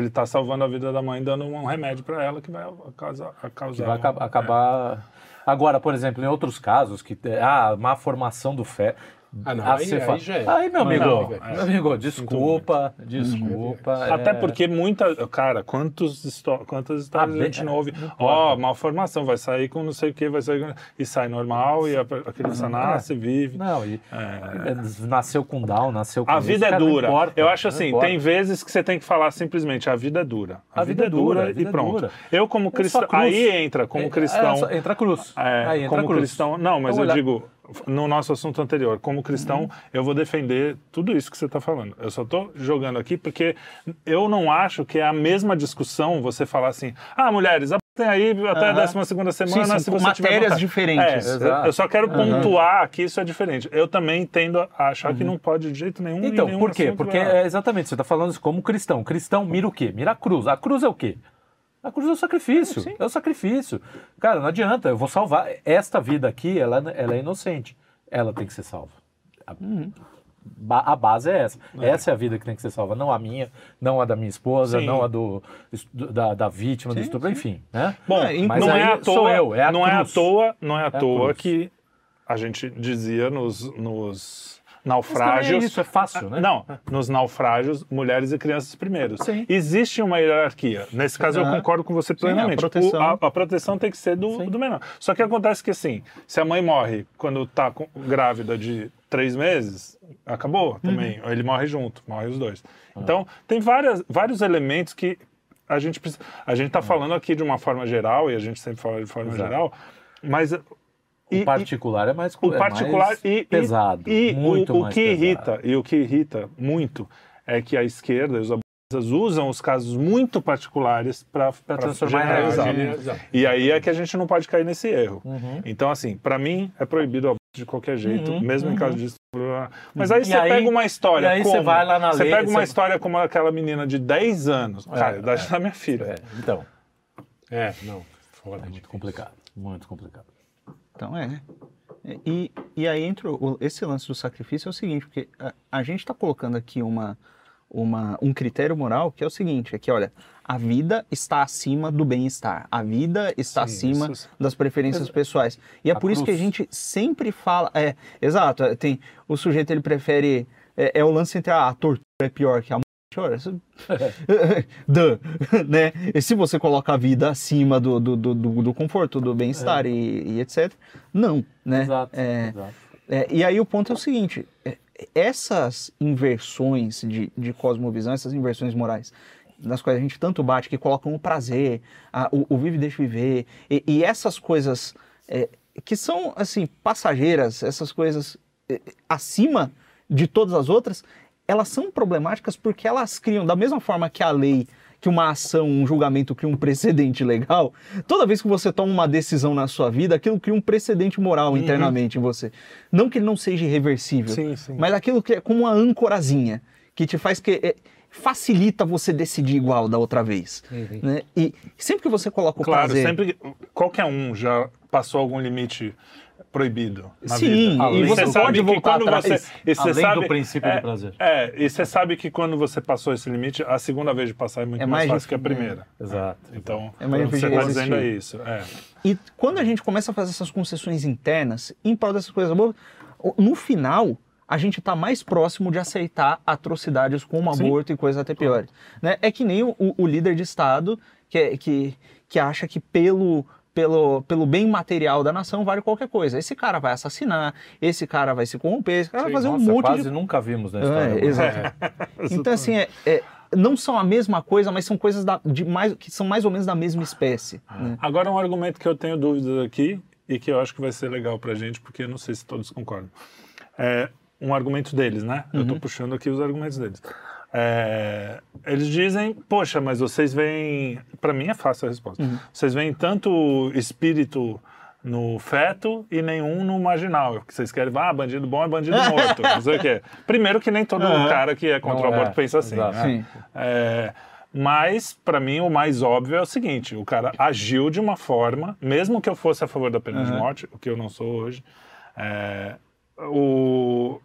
Ele tá salvando a vida da mãe, dando um remédio pra ela que vai causar... que causar vai aca- acabar... Agora, por exemplo, em outros casos, que ah, má formação do fé... Ah, não, aí- aí já é. Aí, meu amigo, Não, meu é. amigo, desculpa, desculpa. Até é- porque muita. Cara, quantos quantas histórias Ah, a gente bem- não ouve? não Ó, importa. malformação, vai sair com não sei o que, vai sair com... E sai normal, e a, a criança nasce, vive. Não, e É. é, nasceu com Down, nasceu com A isso, vida é cara, não dura. importa, eu acho não assim, tem vezes que você tem que falar simplesmente, a vida é dura. A, vida, é dura, a vida e é pronto. dura. Eu como É cristão, aí entra como É, cristão. é, entra a cruz. É, Aí entra como a cruz. cristão. Não, mas eu digo, no nosso assunto anterior, como cristão, Uhum. eu vou defender tudo isso que você está falando. Eu só estou jogando aqui porque eu não acho que é a mesma discussão você falar assim, ah, mulheres, tem aí até a Aham. 12 segunda semana, Sim, são se você tiver matérias diferentes. É, eu- só quero pontuar que isso é diferente. Eu também tendo a achar que não pode de jeito nenhum. Então, nenhum por quê? Porque é. é, exatamente, você está falando isso como cristão. Cristão mira o quê? Mira a cruz. A cruz é o quê? A cruz é o sacrifício. É o sacrifício. Cara, não adianta, eu vou salvar. Esta vida aqui, ela, ela é inocente. Ela tem que ser salva. A, ba- a base é essa. Essa é a vida que tem que ser salva. Não a minha, não a da minha esposa, Sim. não a do, da, da vítima do estupro, enfim. Né? Bom, É, não mas é à toa, eu, é não é à cruz. toa, não é à a toa cruz. que a gente dizia nos, nos Mas naufrágios. é isso, é fácil, né? Não, nos naufrágios, mulheres e crianças primeiro. Sim. Existe uma hierarquia. Nesse caso, eu Aham. concordo com você a plenamente. proteção. O- a, a proteção tem que ser do, Sim. do menor. Só que acontece que, assim, se a mãe morre quando está grávida de três meses, acabou também. Uhum. Ele morre junto, morre os dois. Ah. Então, tem várias, vários elementos que a gente precisa. A gente está falando aqui de uma forma geral, e a gente sempre fala de forma Exato. geral, mas. O particular é mais O é particular mais e, e- pesado. E, muito o, o mais que pesado. irrita, e o que irrita muito é que a esquerda e os usam os casos muito particulares para transformar em. Exato. E aí é que a gente não pode cair nesse erro. Uhum. Então, assim, para mim é proibido o aborto de qualquer jeito, Uhum, mesmo em uhum. caso de estupro. Mas aí E você aí- pega uma história e aí como... você vai lá na Você lei, pega uma você- história como aquela menina de 10 anos, cara, É, idade da minha filha. É, então, É, não. Fora é muito complicado. Muito complicado. Então é. E, e aí entra o- esse lance do sacrifício é o seguinte, porque a, a gente está colocando aqui uma, uma, um critério moral que é o seguinte, é que, olha, a vida está acima do bem-estar, a vida está Sim, acima isso- das preferências pessoais. E é A por isso que a cruz. gente sempre fala, é, exato, é, tem, o sujeito ele prefere, é, é o lance entre a, a tortura é pior que a isso- Duh, né? E se você coloca a vida acima do, do, do, do- conforto, do bem-estar e, e etc, não, né? Exato. É, exato. é, e aí o ponto é o seguinte, é, essas inversões de, de cosmovisão, essas inversões morais, nas quais a gente tanto bate, que colocam o prazer, a- o, o vive e deixa viver, e, e essas coisas é, que são, assim, passageiras, essas coisas é, acima de todas as outras, elas são problemáticas porque elas criam, da mesma forma que a lei, que uma ação, um julgamento cria um precedente legal, toda vez que você toma uma decisão na sua vida, aquilo cria um precedente moral internamente em você. Não que ele não seja irreversível, Sim, sim. mas aquilo que é como uma âncorazinha, que te faz que, é, facilita você decidir igual da outra vez. Né? E sempre que você coloca o Claro, prazer... sempre que- qualquer um já passou algum limite proibido na Sim, vida. e você sabe pode que voltar quando atrás. você, e você Além sabe, do princípio é, do prazer. É, e você sabe que quando você passou esse limite, a segunda vez de passar é muito É mais, mais fácil que a primeira. Exato. Então, É mais você está dizendo é isso. É. E quando a gente começa a fazer essas concessões internas, em prol dessas coisas boas, no final, a gente está mais próximo de aceitar atrocidades como Sim. aborto e coisas até piores. Né? É que nem o, o líder de Estado que, é- que, que acha que pelo, pelo, pelo bem material da nação vale qualquer coisa. Esse cara vai assassinar, esse cara vai se corromper, esse cara Sim, vai fazer Nossa, um monte quase de nunca vimos na É, história. exato. Então, assim, é, é- não são a mesma coisa, mas são coisas da- de mais, que são mais ou menos da mesma espécie. né? Agora, um argumento que eu tenho dúvidas aqui e que eu acho que vai ser legal pra gente, porque eu não sei se todos concordam. É um argumento deles, né? Eu Uhum. tô puxando aqui os argumentos deles. É, eles dizem, poxa, mas vocês veem. Pra mim é fácil a resposta. Uhum. Vocês veem tanto espírito no feto e nenhum no marginal. Que vocês querem, ah, bandido bom é bandido morto. não sei o quê. Primeiro que nem todo Uhum. cara que é contra Não o aborto é, pensa assim. né? É, mas, para mim, o mais óbvio é o seguinte: o cara agiu de uma forma, mesmo que eu fosse a favor da pena de Uhum. morte, o que eu não sou hoje, é, o,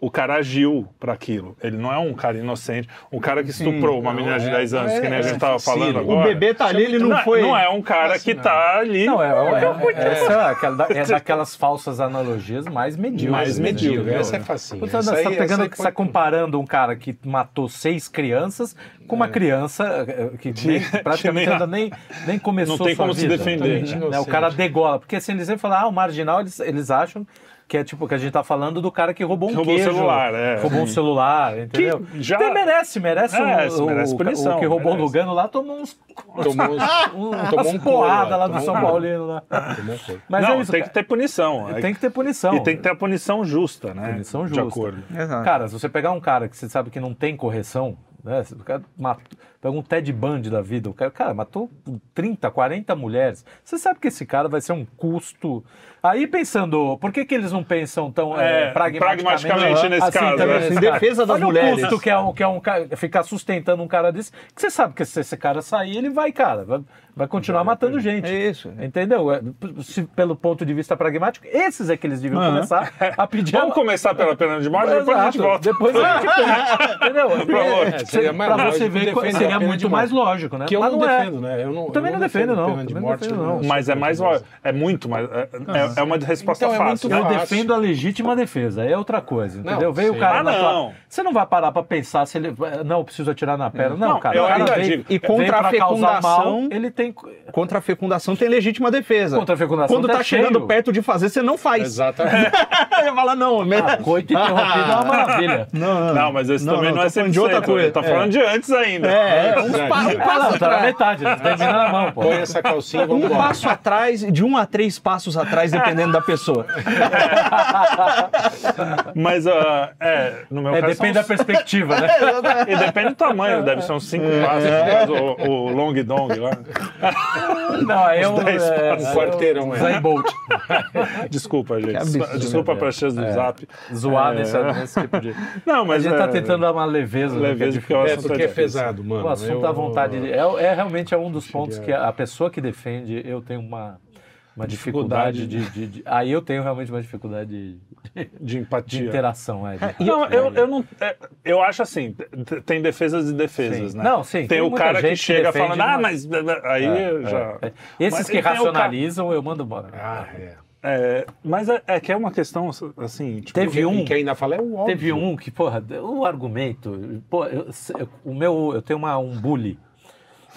o cara agiu para aquilo. Ele não é um cara inocente. Um cara que Sim, estuprou uma não, menina de é- 10 anos, é- que nem a é gente estava falando agora. O bebê tá ali, ele não, não, é- foi. não é um cara que tá ali. Não, é, é, é, essa é aquela- é daquelas falsas analogias mais medíocres. Mais né? medíocre, Essa é facinho. Você Essa está aí- tá pegando, essa aí você tá pode- comparando um cara que matou seis crianças com uma criança eh, que, nem, praticamente ainda nem, nem começou Não tem como se defender, né? O cara degola. Porque assim, eles sempre falam, ah, o marginal, eles, eles acham que é tipo que a gente tá falando do cara que roubou um Que roubou o queijo. celular, é. Roubou um celular, entendeu? já- Então, merece, merece. Merece, o, merece o, punição, o que roubou o merece. Lugano lá tomou uns, Tomou, uns- umas tomou um couro porradas lá do São um. Paulino lá. Um. Mas não, é isso, tem que cara. ter punição. Tem que ter punição. E tem que ter a punição justa, né? Punição De justa. acordo. Exato. Cara, se você pegar um cara que você sabe que não tem correção, né? O cara matou, pega um Ted Bundy da vida, o cara, cara matou 30, 40 mulheres. Você sabe que esse cara vai ser um custo. Aí pensando, por que, que eles não pensam tão É, é, pragmaticamente, pragmaticamente nesse caso, também, né? Em defesa das Olha mulheres. o custo que é, um, que é um cara, ficar sustentando um cara desse, que você sabe que se esse cara sair, ele vai, cara, vai, vai continuar matando gente. É isso. Entendeu? É, se pelo ponto de vista pragmático, esses é que eles deviam Aham. começar a pedir Vamos a- começar pela pena de morte, depois a gente volta. Depois a gente pensa. Entendeu? É, seria mais pra você ver, seria muito mais lógico, né? Que eu Mas não, não é. defendo, né? Eu não, Também eu não defendo, não. Pena de Também não morte, não. Mas é mais lógico. é muito mais é, é- uma resposta Então, fácil. Eu fácil. defendo a legítima defesa, é outra coisa, entendeu? Não, Veio o cara Ah, na tua- não. Você não vai parar pra pensar se ele. Não, eu preciso atirar na perna. Não, Não, cara. E contra a pra causar mal, fecundação- ele tem. Contra a fecundação tem legítima defesa. Contra a fecundação Quando tá tá chegando cheio. perto de fazer, você não faz. Exatamente. Você fala, não, mesmo. Ah, coito interrompido é uma maravilha. Não, Não, mas esse Não, também não, não, é 100%. de outra coisa. Tá falando de antes ainda. É, é, um É. Passo não, tá na atrás. metade, termina na mão, pô. Põe essa calcinha vamos Um embora. passo atrás, de um a três passos atrás, dependendo da pessoa. Mas, é, no meu É, caso. depende da perspectiva, né? E depende do tamanho, deve ser uns 5 passos. o long dong lá. Não, é um. é, é um Quarteirão, é. Zayn Bolt. Desculpa, gente. absurdo, Desculpa né? para cheias do É. zap. Zoar É. nesse, nesse tipo de. Não, A mas. gente tá é, tentando dar uma leveza. né, que é Leveza, porque o É, assunto porque é é pesado, mano. O assunto Eu- da vontade de. É, é realmente é um dos pontos que a, a pessoa que defende, eu tenho uma, uma dificuldade, Dificuldade. de, de- de- Aí eu tenho realmente uma dificuldade de, De de empatia. interação. É, de- Não, eu, eu não. é, Eu acho assim, tem defesas e defesas, Sim. né? Não, sim, Tem, tem o muita cara que gente que chega falando, ah, mas-. Aí É, já. é. Esses Mas que cara- racionalizam, eu mando embora. Ah, é. É, mas é, é que é uma questão assim. Tipo, Teve um. que ainda fala é o óbvio. Teve um que, porra, o argumento. Pô, eu, eu- o meu, eu tenho uma, um bully.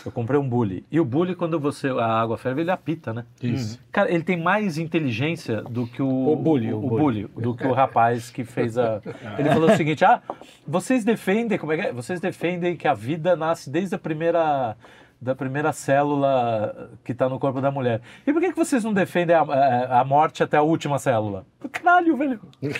Eu comprei um bully. E o bully, quando você a água ferve, ele apita, né? Isso. Cara, ele tem mais inteligência do que o, O bully, o, o bully, do que o rapaz que fez a. Ele falou o seguinte: ah, vocês defendem, como é que é? Vocês defendem que a vida nasce desde a primeira da primeira célula que está no corpo da mulher. E por que, que vocês não defendem a, a, a morte até a última célula? Caralho, velho.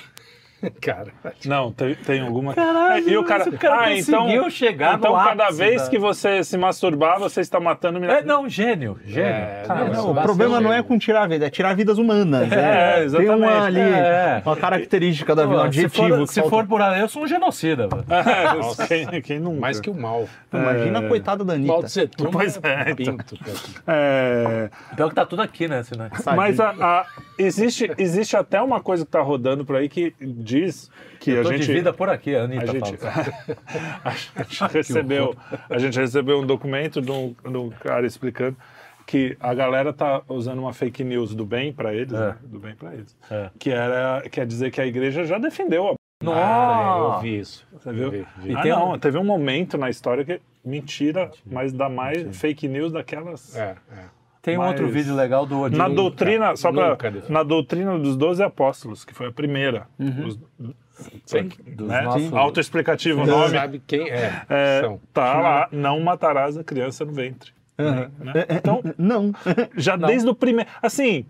Cara, Não, tem, tem alguma. Caralho, e o cara, esse cara ah, então, conseguiu chegar no então cada ápice vez que você se masturbar, você está matando É, não, gênio, gênio. É, Cara, não, Não, isso o problema não é com tirar a vida, é tirar vidas humanas. É, Tem exatamente. uma ali, É. uma característica da vida, um Pô, se adjetivo. for, se for por aí, eu sou um genocida. É, quem, quem nunca? mais que o mal. Imagina a coitada da Anitta. Mal de ser Pois é, então. pinto, cara. É, Pior que tá tudo aqui, né? Mas a- a- existe, existe até uma coisa que está rodando por aí que diz que Eu a gente. de vida por aqui, a Anitta A gente, a gente recebeu, a gente recebeu um documento de um, de um cara explicando que a galera tá usando uma fake news do bem para eles, É. né? do bem para eles, É. que era quer dizer que a igreja já defendeu a Nossa! Ah, eu vi isso. você viu? Vi, vi. Ah, não, um- teve um momento na história que mentira, mas dá mais fake news daquelas. É, é. Tem um Mas- outro vídeo legal do Odin. Na doutrina, só para na doutrina dos doze apóstolos, que foi a primeira, os, Sim. Né? nossos- autoexplicativo o Você nome, sabe quem é. é, São. tá lá, não matarás a criança no ventre. né? Então, Não. já desde o primeiro. Assim,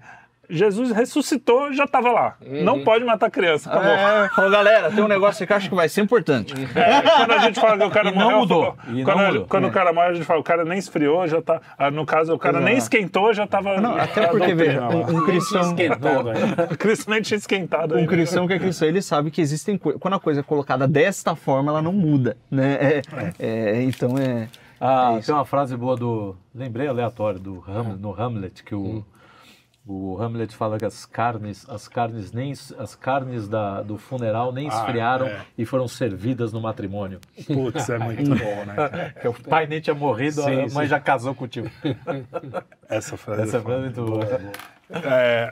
Jesus ressuscitou, já estava lá. Não pode matar criança, acabou. É, falou, galera, tem um negócio que acho que vai ser importante. É, quando a gente fala que o cara E não morreu, mudou. quando, não mudou. quando É. o cara morre, a gente fala, o cara nem esfriou, já tá. ah, No caso, o cara nem Exato. esquentou, já tava. Não, até porque, veja, um, um cristão. O Cristo nem tinha esquentado Um ainda. cristão que é cristão, ele sabe que existem coisas. Quando a coisa é colocada desta forma, ela não muda. Né? É, é, então é. Ah, É isso. tem uma frase boa do. Lembrei aleatório do Ham- no Hamlet que o, o Hamlet fala que as carnes, as carnes nem as carnes da, do funeral nem esfriaram é. e foram servidas no matrimônio. Putz, é muito bom, né? o pai nem tinha morrido, Sim, a mãe sim. já casou contigo. Essa frase. Essa é frase é muito boa. É,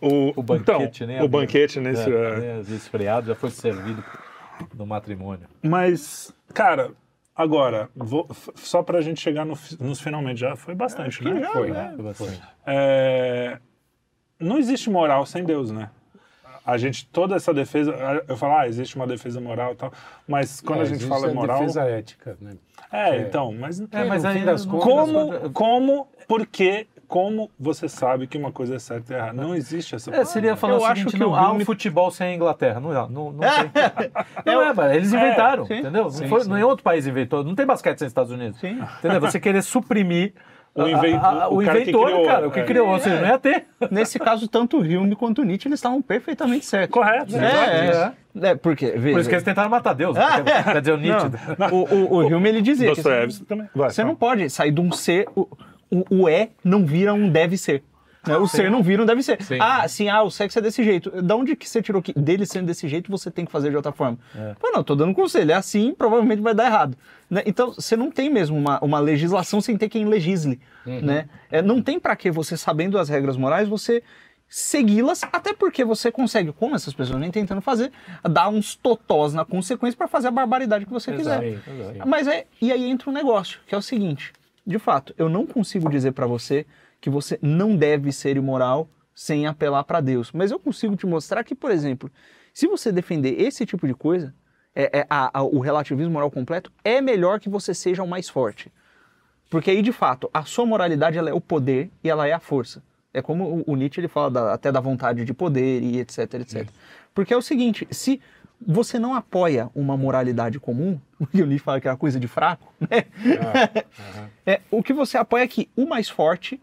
o, O banquete então, nem o banquete nesse. É, é. nem esfriado já foi servido no matrimônio. Mas, cara, agora, vou, só pra gente chegar no nos finalmente, já foi bastante, né? Foi. Foi bastante. É, não existe moral sem Deus, né? A gente, toda essa defesa, eu falo, ah, existe uma defesa moral e tal, mas quando É, a gente fala em moral. defesa ética, né? É, então, mas, É, mas no aí fim das no- contas- como, como, por quê, como você sabe que uma coisa é certa e errada? Não existe essa É, seria falar Eu o acho seguinte, que não o há um futebol sem a Inglaterra. Não, não, não, não tem. Não é, mas eles inventaram, sim. entendeu? Não Sim, foi, sim. nenhum outro país inventou. Não tem basquete sem Estados Unidos. Sim. Entendeu? Você querer suprimir O a- inven- a- a- o o cara que inventor, criou, cara, o que é. criou. Ou seja, não ia ter. Nesse caso, tanto o Hume quanto o Nietzsche eles estavam perfeitamente certos. Correto. É, é, é, porque, veja, Por isso que eles tentaram matar Deus. né? Quer, dizer, o Nietzsche. o, o, o Hume ele dizia que Dostoiévski também. Vai, você não pode sair de um ser, o, o, o é não vira um deve ser. Né? O ser não vira um deve ser. Sim. Ah, sim, ah, o sexo é desse jeito. Da onde que você tirou que dele sendo desse jeito você tem que fazer de outra forma? Pô, não, tô dando conselho. É assim, provavelmente vai dar errado. né? Então, você não tem mesmo uma, uma legislação sem ter quem legisle. Né? É, não tem pra que você, sabendo as regras morais, você segui-las, até porque você consegue, como essas pessoas nem tentando fazer, dar uns totós na consequência pra fazer a barbaridade que você quiser. Sim, sim. Mas é, e aí entra um negócio, que é o seguinte: de fato, eu não consigo dizer pra você que você não deve ser imoral sem apelar pra Deus, mas eu consigo te mostrar que, por exemplo, se você defender esse tipo de coisa, é, é, a- a- o relativismo moral completo, é melhor que você seja o mais forte. Porque aí, de fato, a sua moralidade ela é o poder e ela é a força. É como o, o Nietzsche ele fala da- até da vontade de poder e etc, etc. Porque é o seguinte, se você não apoia uma moralidade comum, o que o Nietzsche fala que é uma coisa de fraco, né? é, o que você apoia é que o mais forte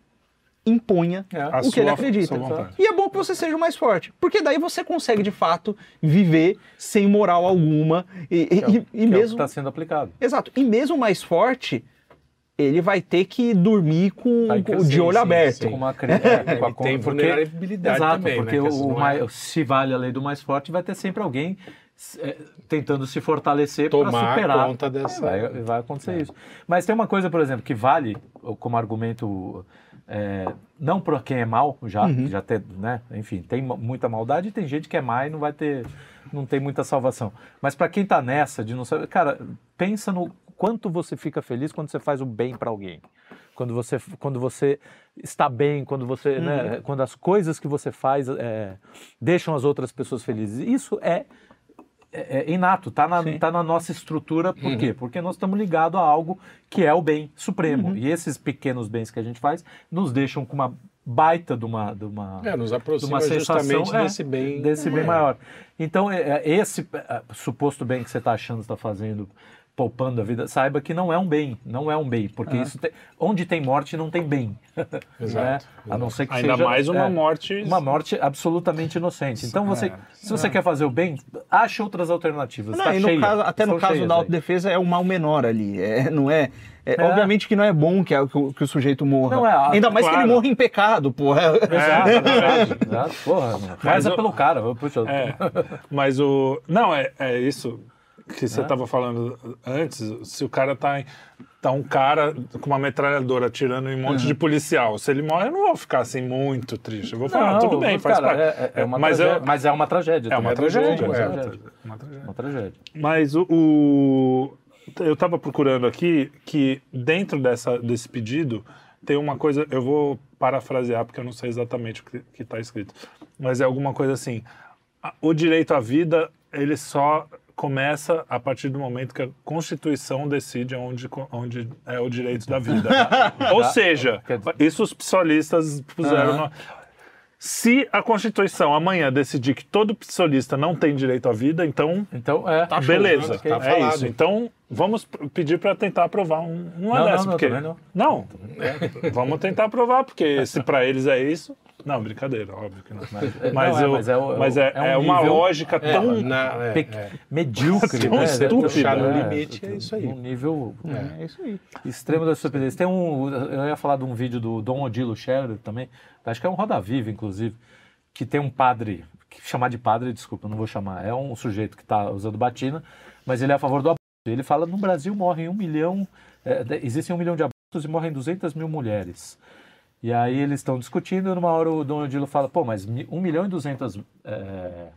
imponha A o que ele sua- acredita. sua vontade. E é bom que você seja o mais forte, porque daí você consegue, de fato, viver sem moral alguma e, Que é e- e que é mesmo... está sendo aplicado. Exato. E mesmo o mais forte, ele vai ter que dormir com, com- que- de sim, olho sim, aberto. sim. Com uma cri- é, com a Ele tem porque- vulnerabilidade Exato, também, né, porque que essas o, é- se vale a lei do mais forte, vai ter sempre alguém é, tentando se fortalecer para Tomar superar. conta dessa- Vai, vai acontecer isso. Mas tem uma coisa, por exemplo, que vale como argumento é, não para quem é mal, já, já tem, né? Enfim, tem muita maldade e tem gente que é má e não vai ter, não tem muita salvação. Mas para quem tá nessa de não saber, cara, pensa no quanto você fica feliz quando você faz o bem para alguém. Quando você, quando você está bem, quando você, né, quando as coisas que você faz é, deixam as outras pessoas felizes. Isso é é, é inato, tá na, Sim. tá na nossa estrutura. Por quê? Porque nós estamos ligados a algo que é o bem supremo. E esses pequenos bens que a gente faz nos deixam com uma baita de uma, de uma, É, nos de aproxima uma sensação justamente é, desse bem. desse bem maior. Então, é, é, esse é, suposto bem que você está achando, está fazendo, poupando a vida, saiba que não é um bem, não é um bem, porque isso tem- onde tem morte não tem bem, Exato, né? A não ser que Ainda seja, mais uma é, morte. uma morte absolutamente inocente. Então, você, É. se você quer fazer o bem, ache outras alternativas. Não, tá e cheia, caso- até no caso da aí. autodefesa é o mal menor ali. É, não é, é- É. Obviamente que não é bom que, a- que o, que o sujeito morra. Não, é, Ainda mais que claro. ele morra em pecado, porra. Exato, exato, exato. Porra, mano. Reza o- pelo cara. Puxa, É, mas o. Não, é, é isso que você É. estava falando antes. Se o cara tá em. Tá um cara com uma metralhadora atirando em um monte de policial. Se ele morre, eu não vou ficar assim muito triste. Eu vou falar, Não, tudo bem, faz cara, parte. é, é uma mas, tragédia, eu, mas é uma tragédia. é uma também. tragédia. Uma é. tragédia. Uma tragédia. Uma tragédia. Mas o, o- eu estava procurando aqui que dentro dessa, desse pedido tem uma coisa, eu vou parafrasear porque eu não sei exatamente o que está escrito, mas é alguma coisa assim: o direito à vida ele só começa a partir do momento que a Constituição decide onde, onde é o direito da vida. Ou seja, isso os psolistas puseram. no- Se a Constituição amanhã decidir que todo psolista não tem direito à vida, então Então, é. Tá Beleza, Tá é falado. isso. Então, vamos pedir para tentar aprovar um, uma Não, não, não, porque... não. Não, é, vamos tentar aprovar, porque se para eles é isso... Não, brincadeira, óbvio que não. é, Mas, não, é, eu- mas é o- mas é, é um é uma nível- lógica É, tão... na- é, Pe- é. Medíocre, Tão né? estúpido, puxar no É, limite, é isso aí. Um nível É isso aí. extremo da estupidez. Tem um. Eu ia falar de um vídeo do Dom Odilo Scherer também, acho que é um Roda Viva, inclusive, que tem um padre, chamar de padre, desculpa, não vou chamar, é um sujeito que está usando batina, mas ele é a favor do aborto. Ele fala: no Brasil morrem um milhão, é, existem um milhão de abortos e morrem 200 mil mulheres. E aí eles estão discutindo, e numa hora o Dom Odilo fala: pô, mas um milhão e 200 é,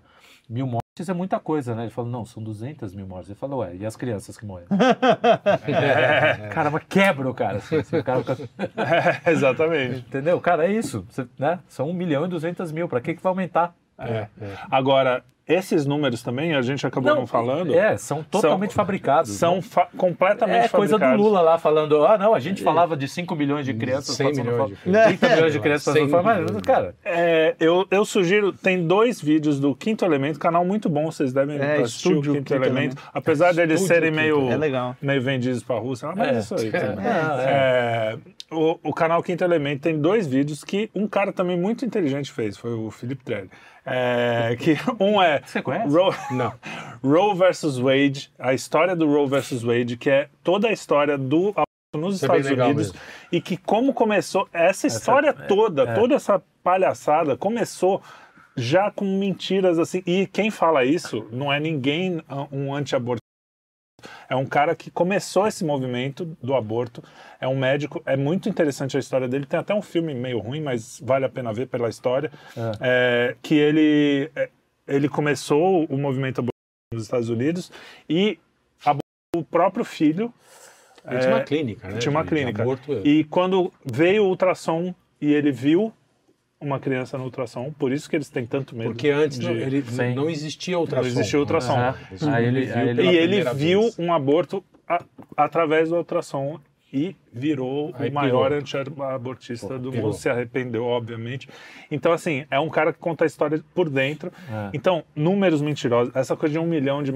mil mortes é muita coisa, né? Ele falou: não, são 200 mil mortes. Ele falou: ué, e as crianças que morreram? Cara, mas quebra o cara. Assim, assim, o cara fica- É, exatamente. Entendeu? Cara, é isso. Você- né? São 1 milhão e 200 mil. Pra que, que vai aumentar? É, é. Agora, esses números também, a gente acabou não, falando, É, são totalmente fabricados. são né? fa- completamente É coisa do fabricados. Lula lá falando, ah, não, a gente falava de 5 milhões de crianças 100 passando milhões fome, de crianças. 30 milhões de crianças passando 100 fome. Mas, cara, É, eu, eu sugiro, tem dois vídeos do Quinto Elemento, canal muito bom, vocês devem É, assistir o Estúdio Quinto, Quinto Elemento. Apesar deles Estúdio serem meio, É legal. meio vendidos para a Rússia, mas É. é isso aí. também. É, É, o, o canal Quinto Elemento tem dois vídeos que um cara também muito inteligente fez, foi o Felipe Trelli. É, que um é Você conhece? Roe, Não. Roe versus Wade, a história do Roe versus Wade, que é toda a história do aborto nos Isso é Estados Unidos mesmo. e que como começou essa história toda, toda essa palhaçada começou já com mentiras assim. E quem fala isso não é ninguém um anti-aborto. É um cara que começou esse movimento do aborto. É um médico. É muito interessante a história dele. Tem até um filme meio ruim, mas vale a pena ver pela história. É, que ele, é, ele começou o movimento aborto nos Estados Unidos e abortou o próprio filho. Ele tinha uma clínica, né? Tinha uma clínica. aborto. E quando veio o ultrassom e ele viu uma criança no ultrassom, por isso que eles têm tanto medo. Porque antes de... não, ele, Sim. não existia ultrassom. Não existia ultrassom. Aham. Aí ele- aí ele- E ele viu vez. um aborto a- através do ultrassom e virou Aí o maior anti-abortista Pô, do pirou. mundo. Se arrependeu, obviamente. Então, assim, é um cara que conta a história por dentro. É. Então, números mentirosos. Essa coisa de um milhão de,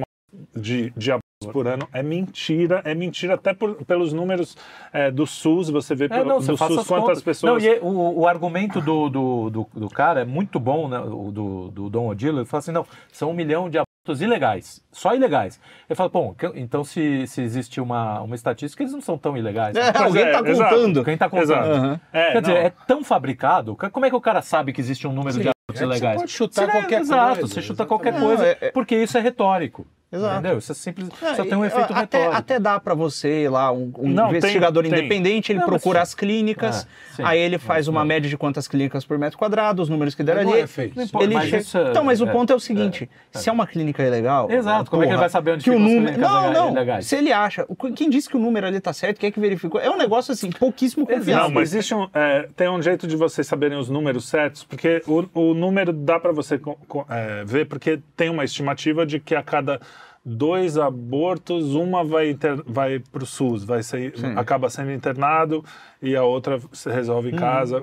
de, de abortos por ano é mentira. É mentira até por- pelos números é, do SUS. Você vê É, pelo, não, você do SUS as quantas contas. pessoas... Não, e o, o argumento do, do, do, do cara é muito bom, né? O do, do Dom Odilo. Ele fala assim: não, são um milhão de abortos ilegais, só ilegais. Ele fala, bom, então se, se existe uma, uma estatística, eles não são tão ilegais. É, Pois alguém é, tá exato. contando. Quem tá contando? É, Quer dizer, não. é tão fabricado. Como é que o cara sabe que existe um número Sim, de é você pode chutar Você- qualquer exato, coisa, você chuta exatamente. qualquer Não, coisa, é- é- porque isso é retórico. Exato. Entendeu? Isso é simples, Não, só tem um efeito até, retórico. até dá pra você lá, um, um Não, tem- investigador tem. independente, ele Não, mas procura sim. as clínicas, Ah, sim. aí ele faz Não, uma não. média de quantas clínicas por metro quadrado, os números que deram Não ali. é feito. Não importa, Ele mas che- isso Então, mas o ponto é o seguinte: se é uma clínica ilegal. Exato, como é que ele vai saber onde que o número... Não, não. ilegais? Se ele acha. Quem disse que o número ali tá certo, quem é que verificou? É um negócio assim, pouquíssimo Não, confiável. mas existe um, tem um jeito de vocês saberem os números certos, porque o, o número dá para você é, ver, porque tem uma estimativa de que a cada dois abortos, uma vai, inter... vai para o SUS, vai ser, Sim. acaba sendo internado e a outra se resolve em casa.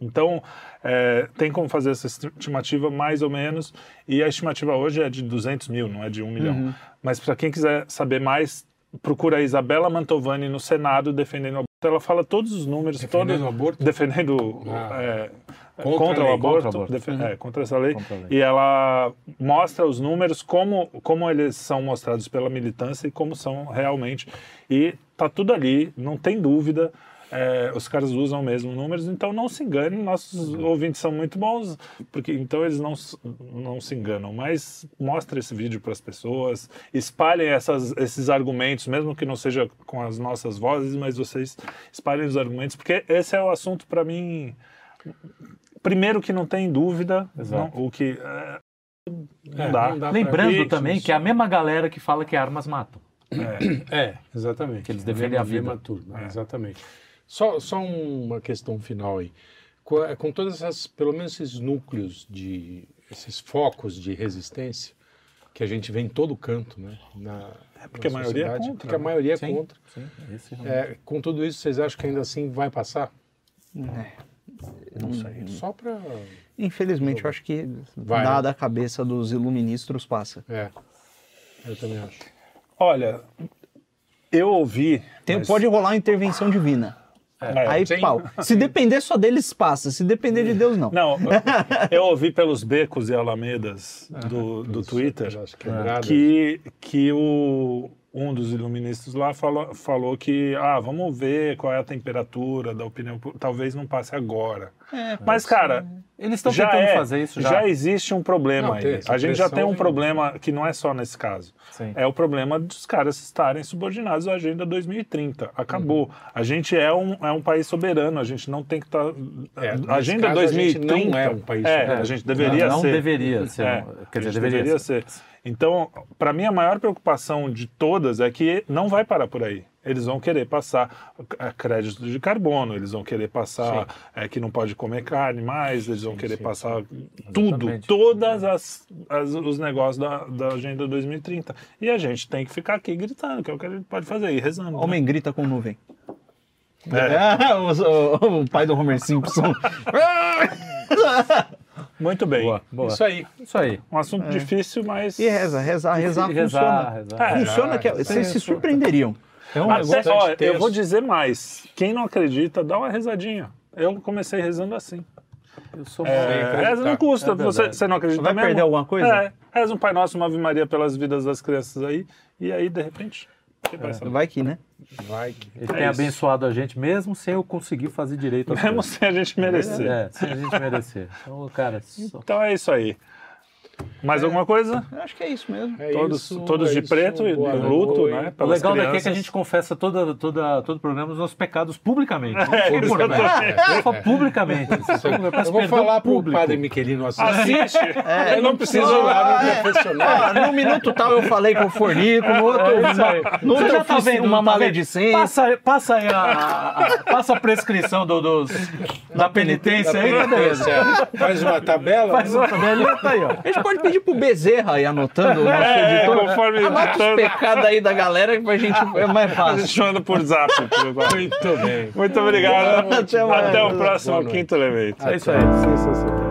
Então, é, tem como fazer essa estimativa mais ou menos, e a estimativa hoje é de 200 mil, não é de 1 milhão. Mas para quem quiser saber mais, procura a Isabela Mantovani no Senado defendendo. Ela fala todos os números, Defendendo todos, o aborto? defendendo Ah. é, Contra contra, a o lei. aborto, Contra o aborto. defe- é, contra essa lei. Contra lei. E ela mostra os números, como, como eles são mostrados pela militância e como são realmente. E tá tudo ali, não tem dúvida. É, os caras usam mesmo números, então não se enganem, nossos Uhum. ouvintes são muito bons, porque então eles não, não se enganam. Mas mostre esse vídeo para as pessoas, espalhem essas, esses argumentos, mesmo que não seja com as nossas vozes, mas vocês espalhem os argumentos, porque esse é o assunto para mim primeiro que não tem dúvida, não- o que é, não É, dá. não dá Lembrando também isso. que é a mesma galera que fala que armas matam. É, exatamente. Que eles defendem a vida. Turma, Exatamente. Só, só uma questão final aí. Com, é, com todas essas, pelo menos esses núcleos de, esses focos de resistência que a gente vê em todo canto, né? Na, é porque a maioria é contra, Porque a né? maioria é Sim. contra. Sim, esse É, com tudo isso, vocês acham que ainda assim vai passar? Não sei. Só para... Infelizmente, eu acho que Vai, dada a cabeça dos iluministros passa. É, eu também acho. Olha, eu ouvi. Tem, mas- Pode rolar uma intervenção divina. É, Aí, sim. pau. Se depender só deles, passa. Se depender de Deus, não. Não, eu ouvi pelos becos e alamedas do, do Twitter quebradas. que, que o, um dos iluministas lá falou, falou que ah, vamos ver qual é a temperatura da opinião, talvez não passe agora. Mas, cara, Eles estão já tentando é, fazer isso já. existe um problema Não, aí. tem A gente já tem um problema que não é só nesse caso. Sim. É o problema dos caras estarem subordinados à Agenda 2030. Acabou. A gente é um, é um país soberano, a gente não tem que estar. É, nesse Agenda caso, a gente 2030 não é um país É, soberano. a gente deveria não, não ser. deveria ser. É, quer a dizer, gente deveria, ser. Então, para mim, a maior preocupação de todas é que não vai parar por aí. Eles vão querer passar eh, crédito de carbono, eles vão querer passar eh, que não pode comer carne mais, eles vão querer passar tudo, Exatamente. todas as, as- os negócios da, da Agenda 2030. E a gente tem que ficar aqui gritando, que é o que a gente pode fazer, e rezando. né? Homem grita com nuvem. É. o, o- o pai do Homer Simpson. Muito bem. Boa, boa. Isso aí. Isso aí. Um assunto difícil, mas. e reza, rezar, rezar, Rezar, funciona. rezar. É, funciona que rezar, vocês se rezar. surpreenderiam. É um Até, negócio. ó, eu vou dizer mais. Quem não acredita, dá uma rezadinha. Eu comecei rezando assim. Eu sou É, reza não custa. É você, você não acredita Vai mesmo? perder alguma coisa? É, reza um Pai Nosso, uma Ave Maria pelas vidas das crianças aí. E aí, de repente, você vai que, né? Vai que... Ele É tem isso. abençoado a gente mesmo sem eu conseguir fazer direito Mesmo coisas. sem a gente merecer. É, sem a gente merecer. Então, cara, só- Então é isso aí. Mais alguma coisa? Eu acho que é isso mesmo. É todos isso, todos é de isso, preto e boa luto, noite. né? O legal daqui é que a crianças. gente confessa toda, toda, todo o programa os nossos pecados publicamente. É. Eu falo publicamente. Eu peço Eu vou falar pro público. padre Miquelino assistir. Assiste. É, eu não preciso Preciso lá no É. Ah, no minuto tal eu falei com o fornico, no outro, É no Você outro já tá fiz vendo, uma tá maledicência. Passa, passa aí a, a- a- passa a prescrição do, dos, da penitência aí, tá beleza. Faz uma tabela. Faz uma tabelinha, tá aí, ó. A pode pedir pro Bezerra aí anotando o nosso É, editor. conforme Anota os pecados aí da galera que pra gente é mais A fácil. gente manda por zap. por zap. Muito bem. Muito obrigado. Até. Até o próximo. Quinto Elemento. É isso aí. Sensacional.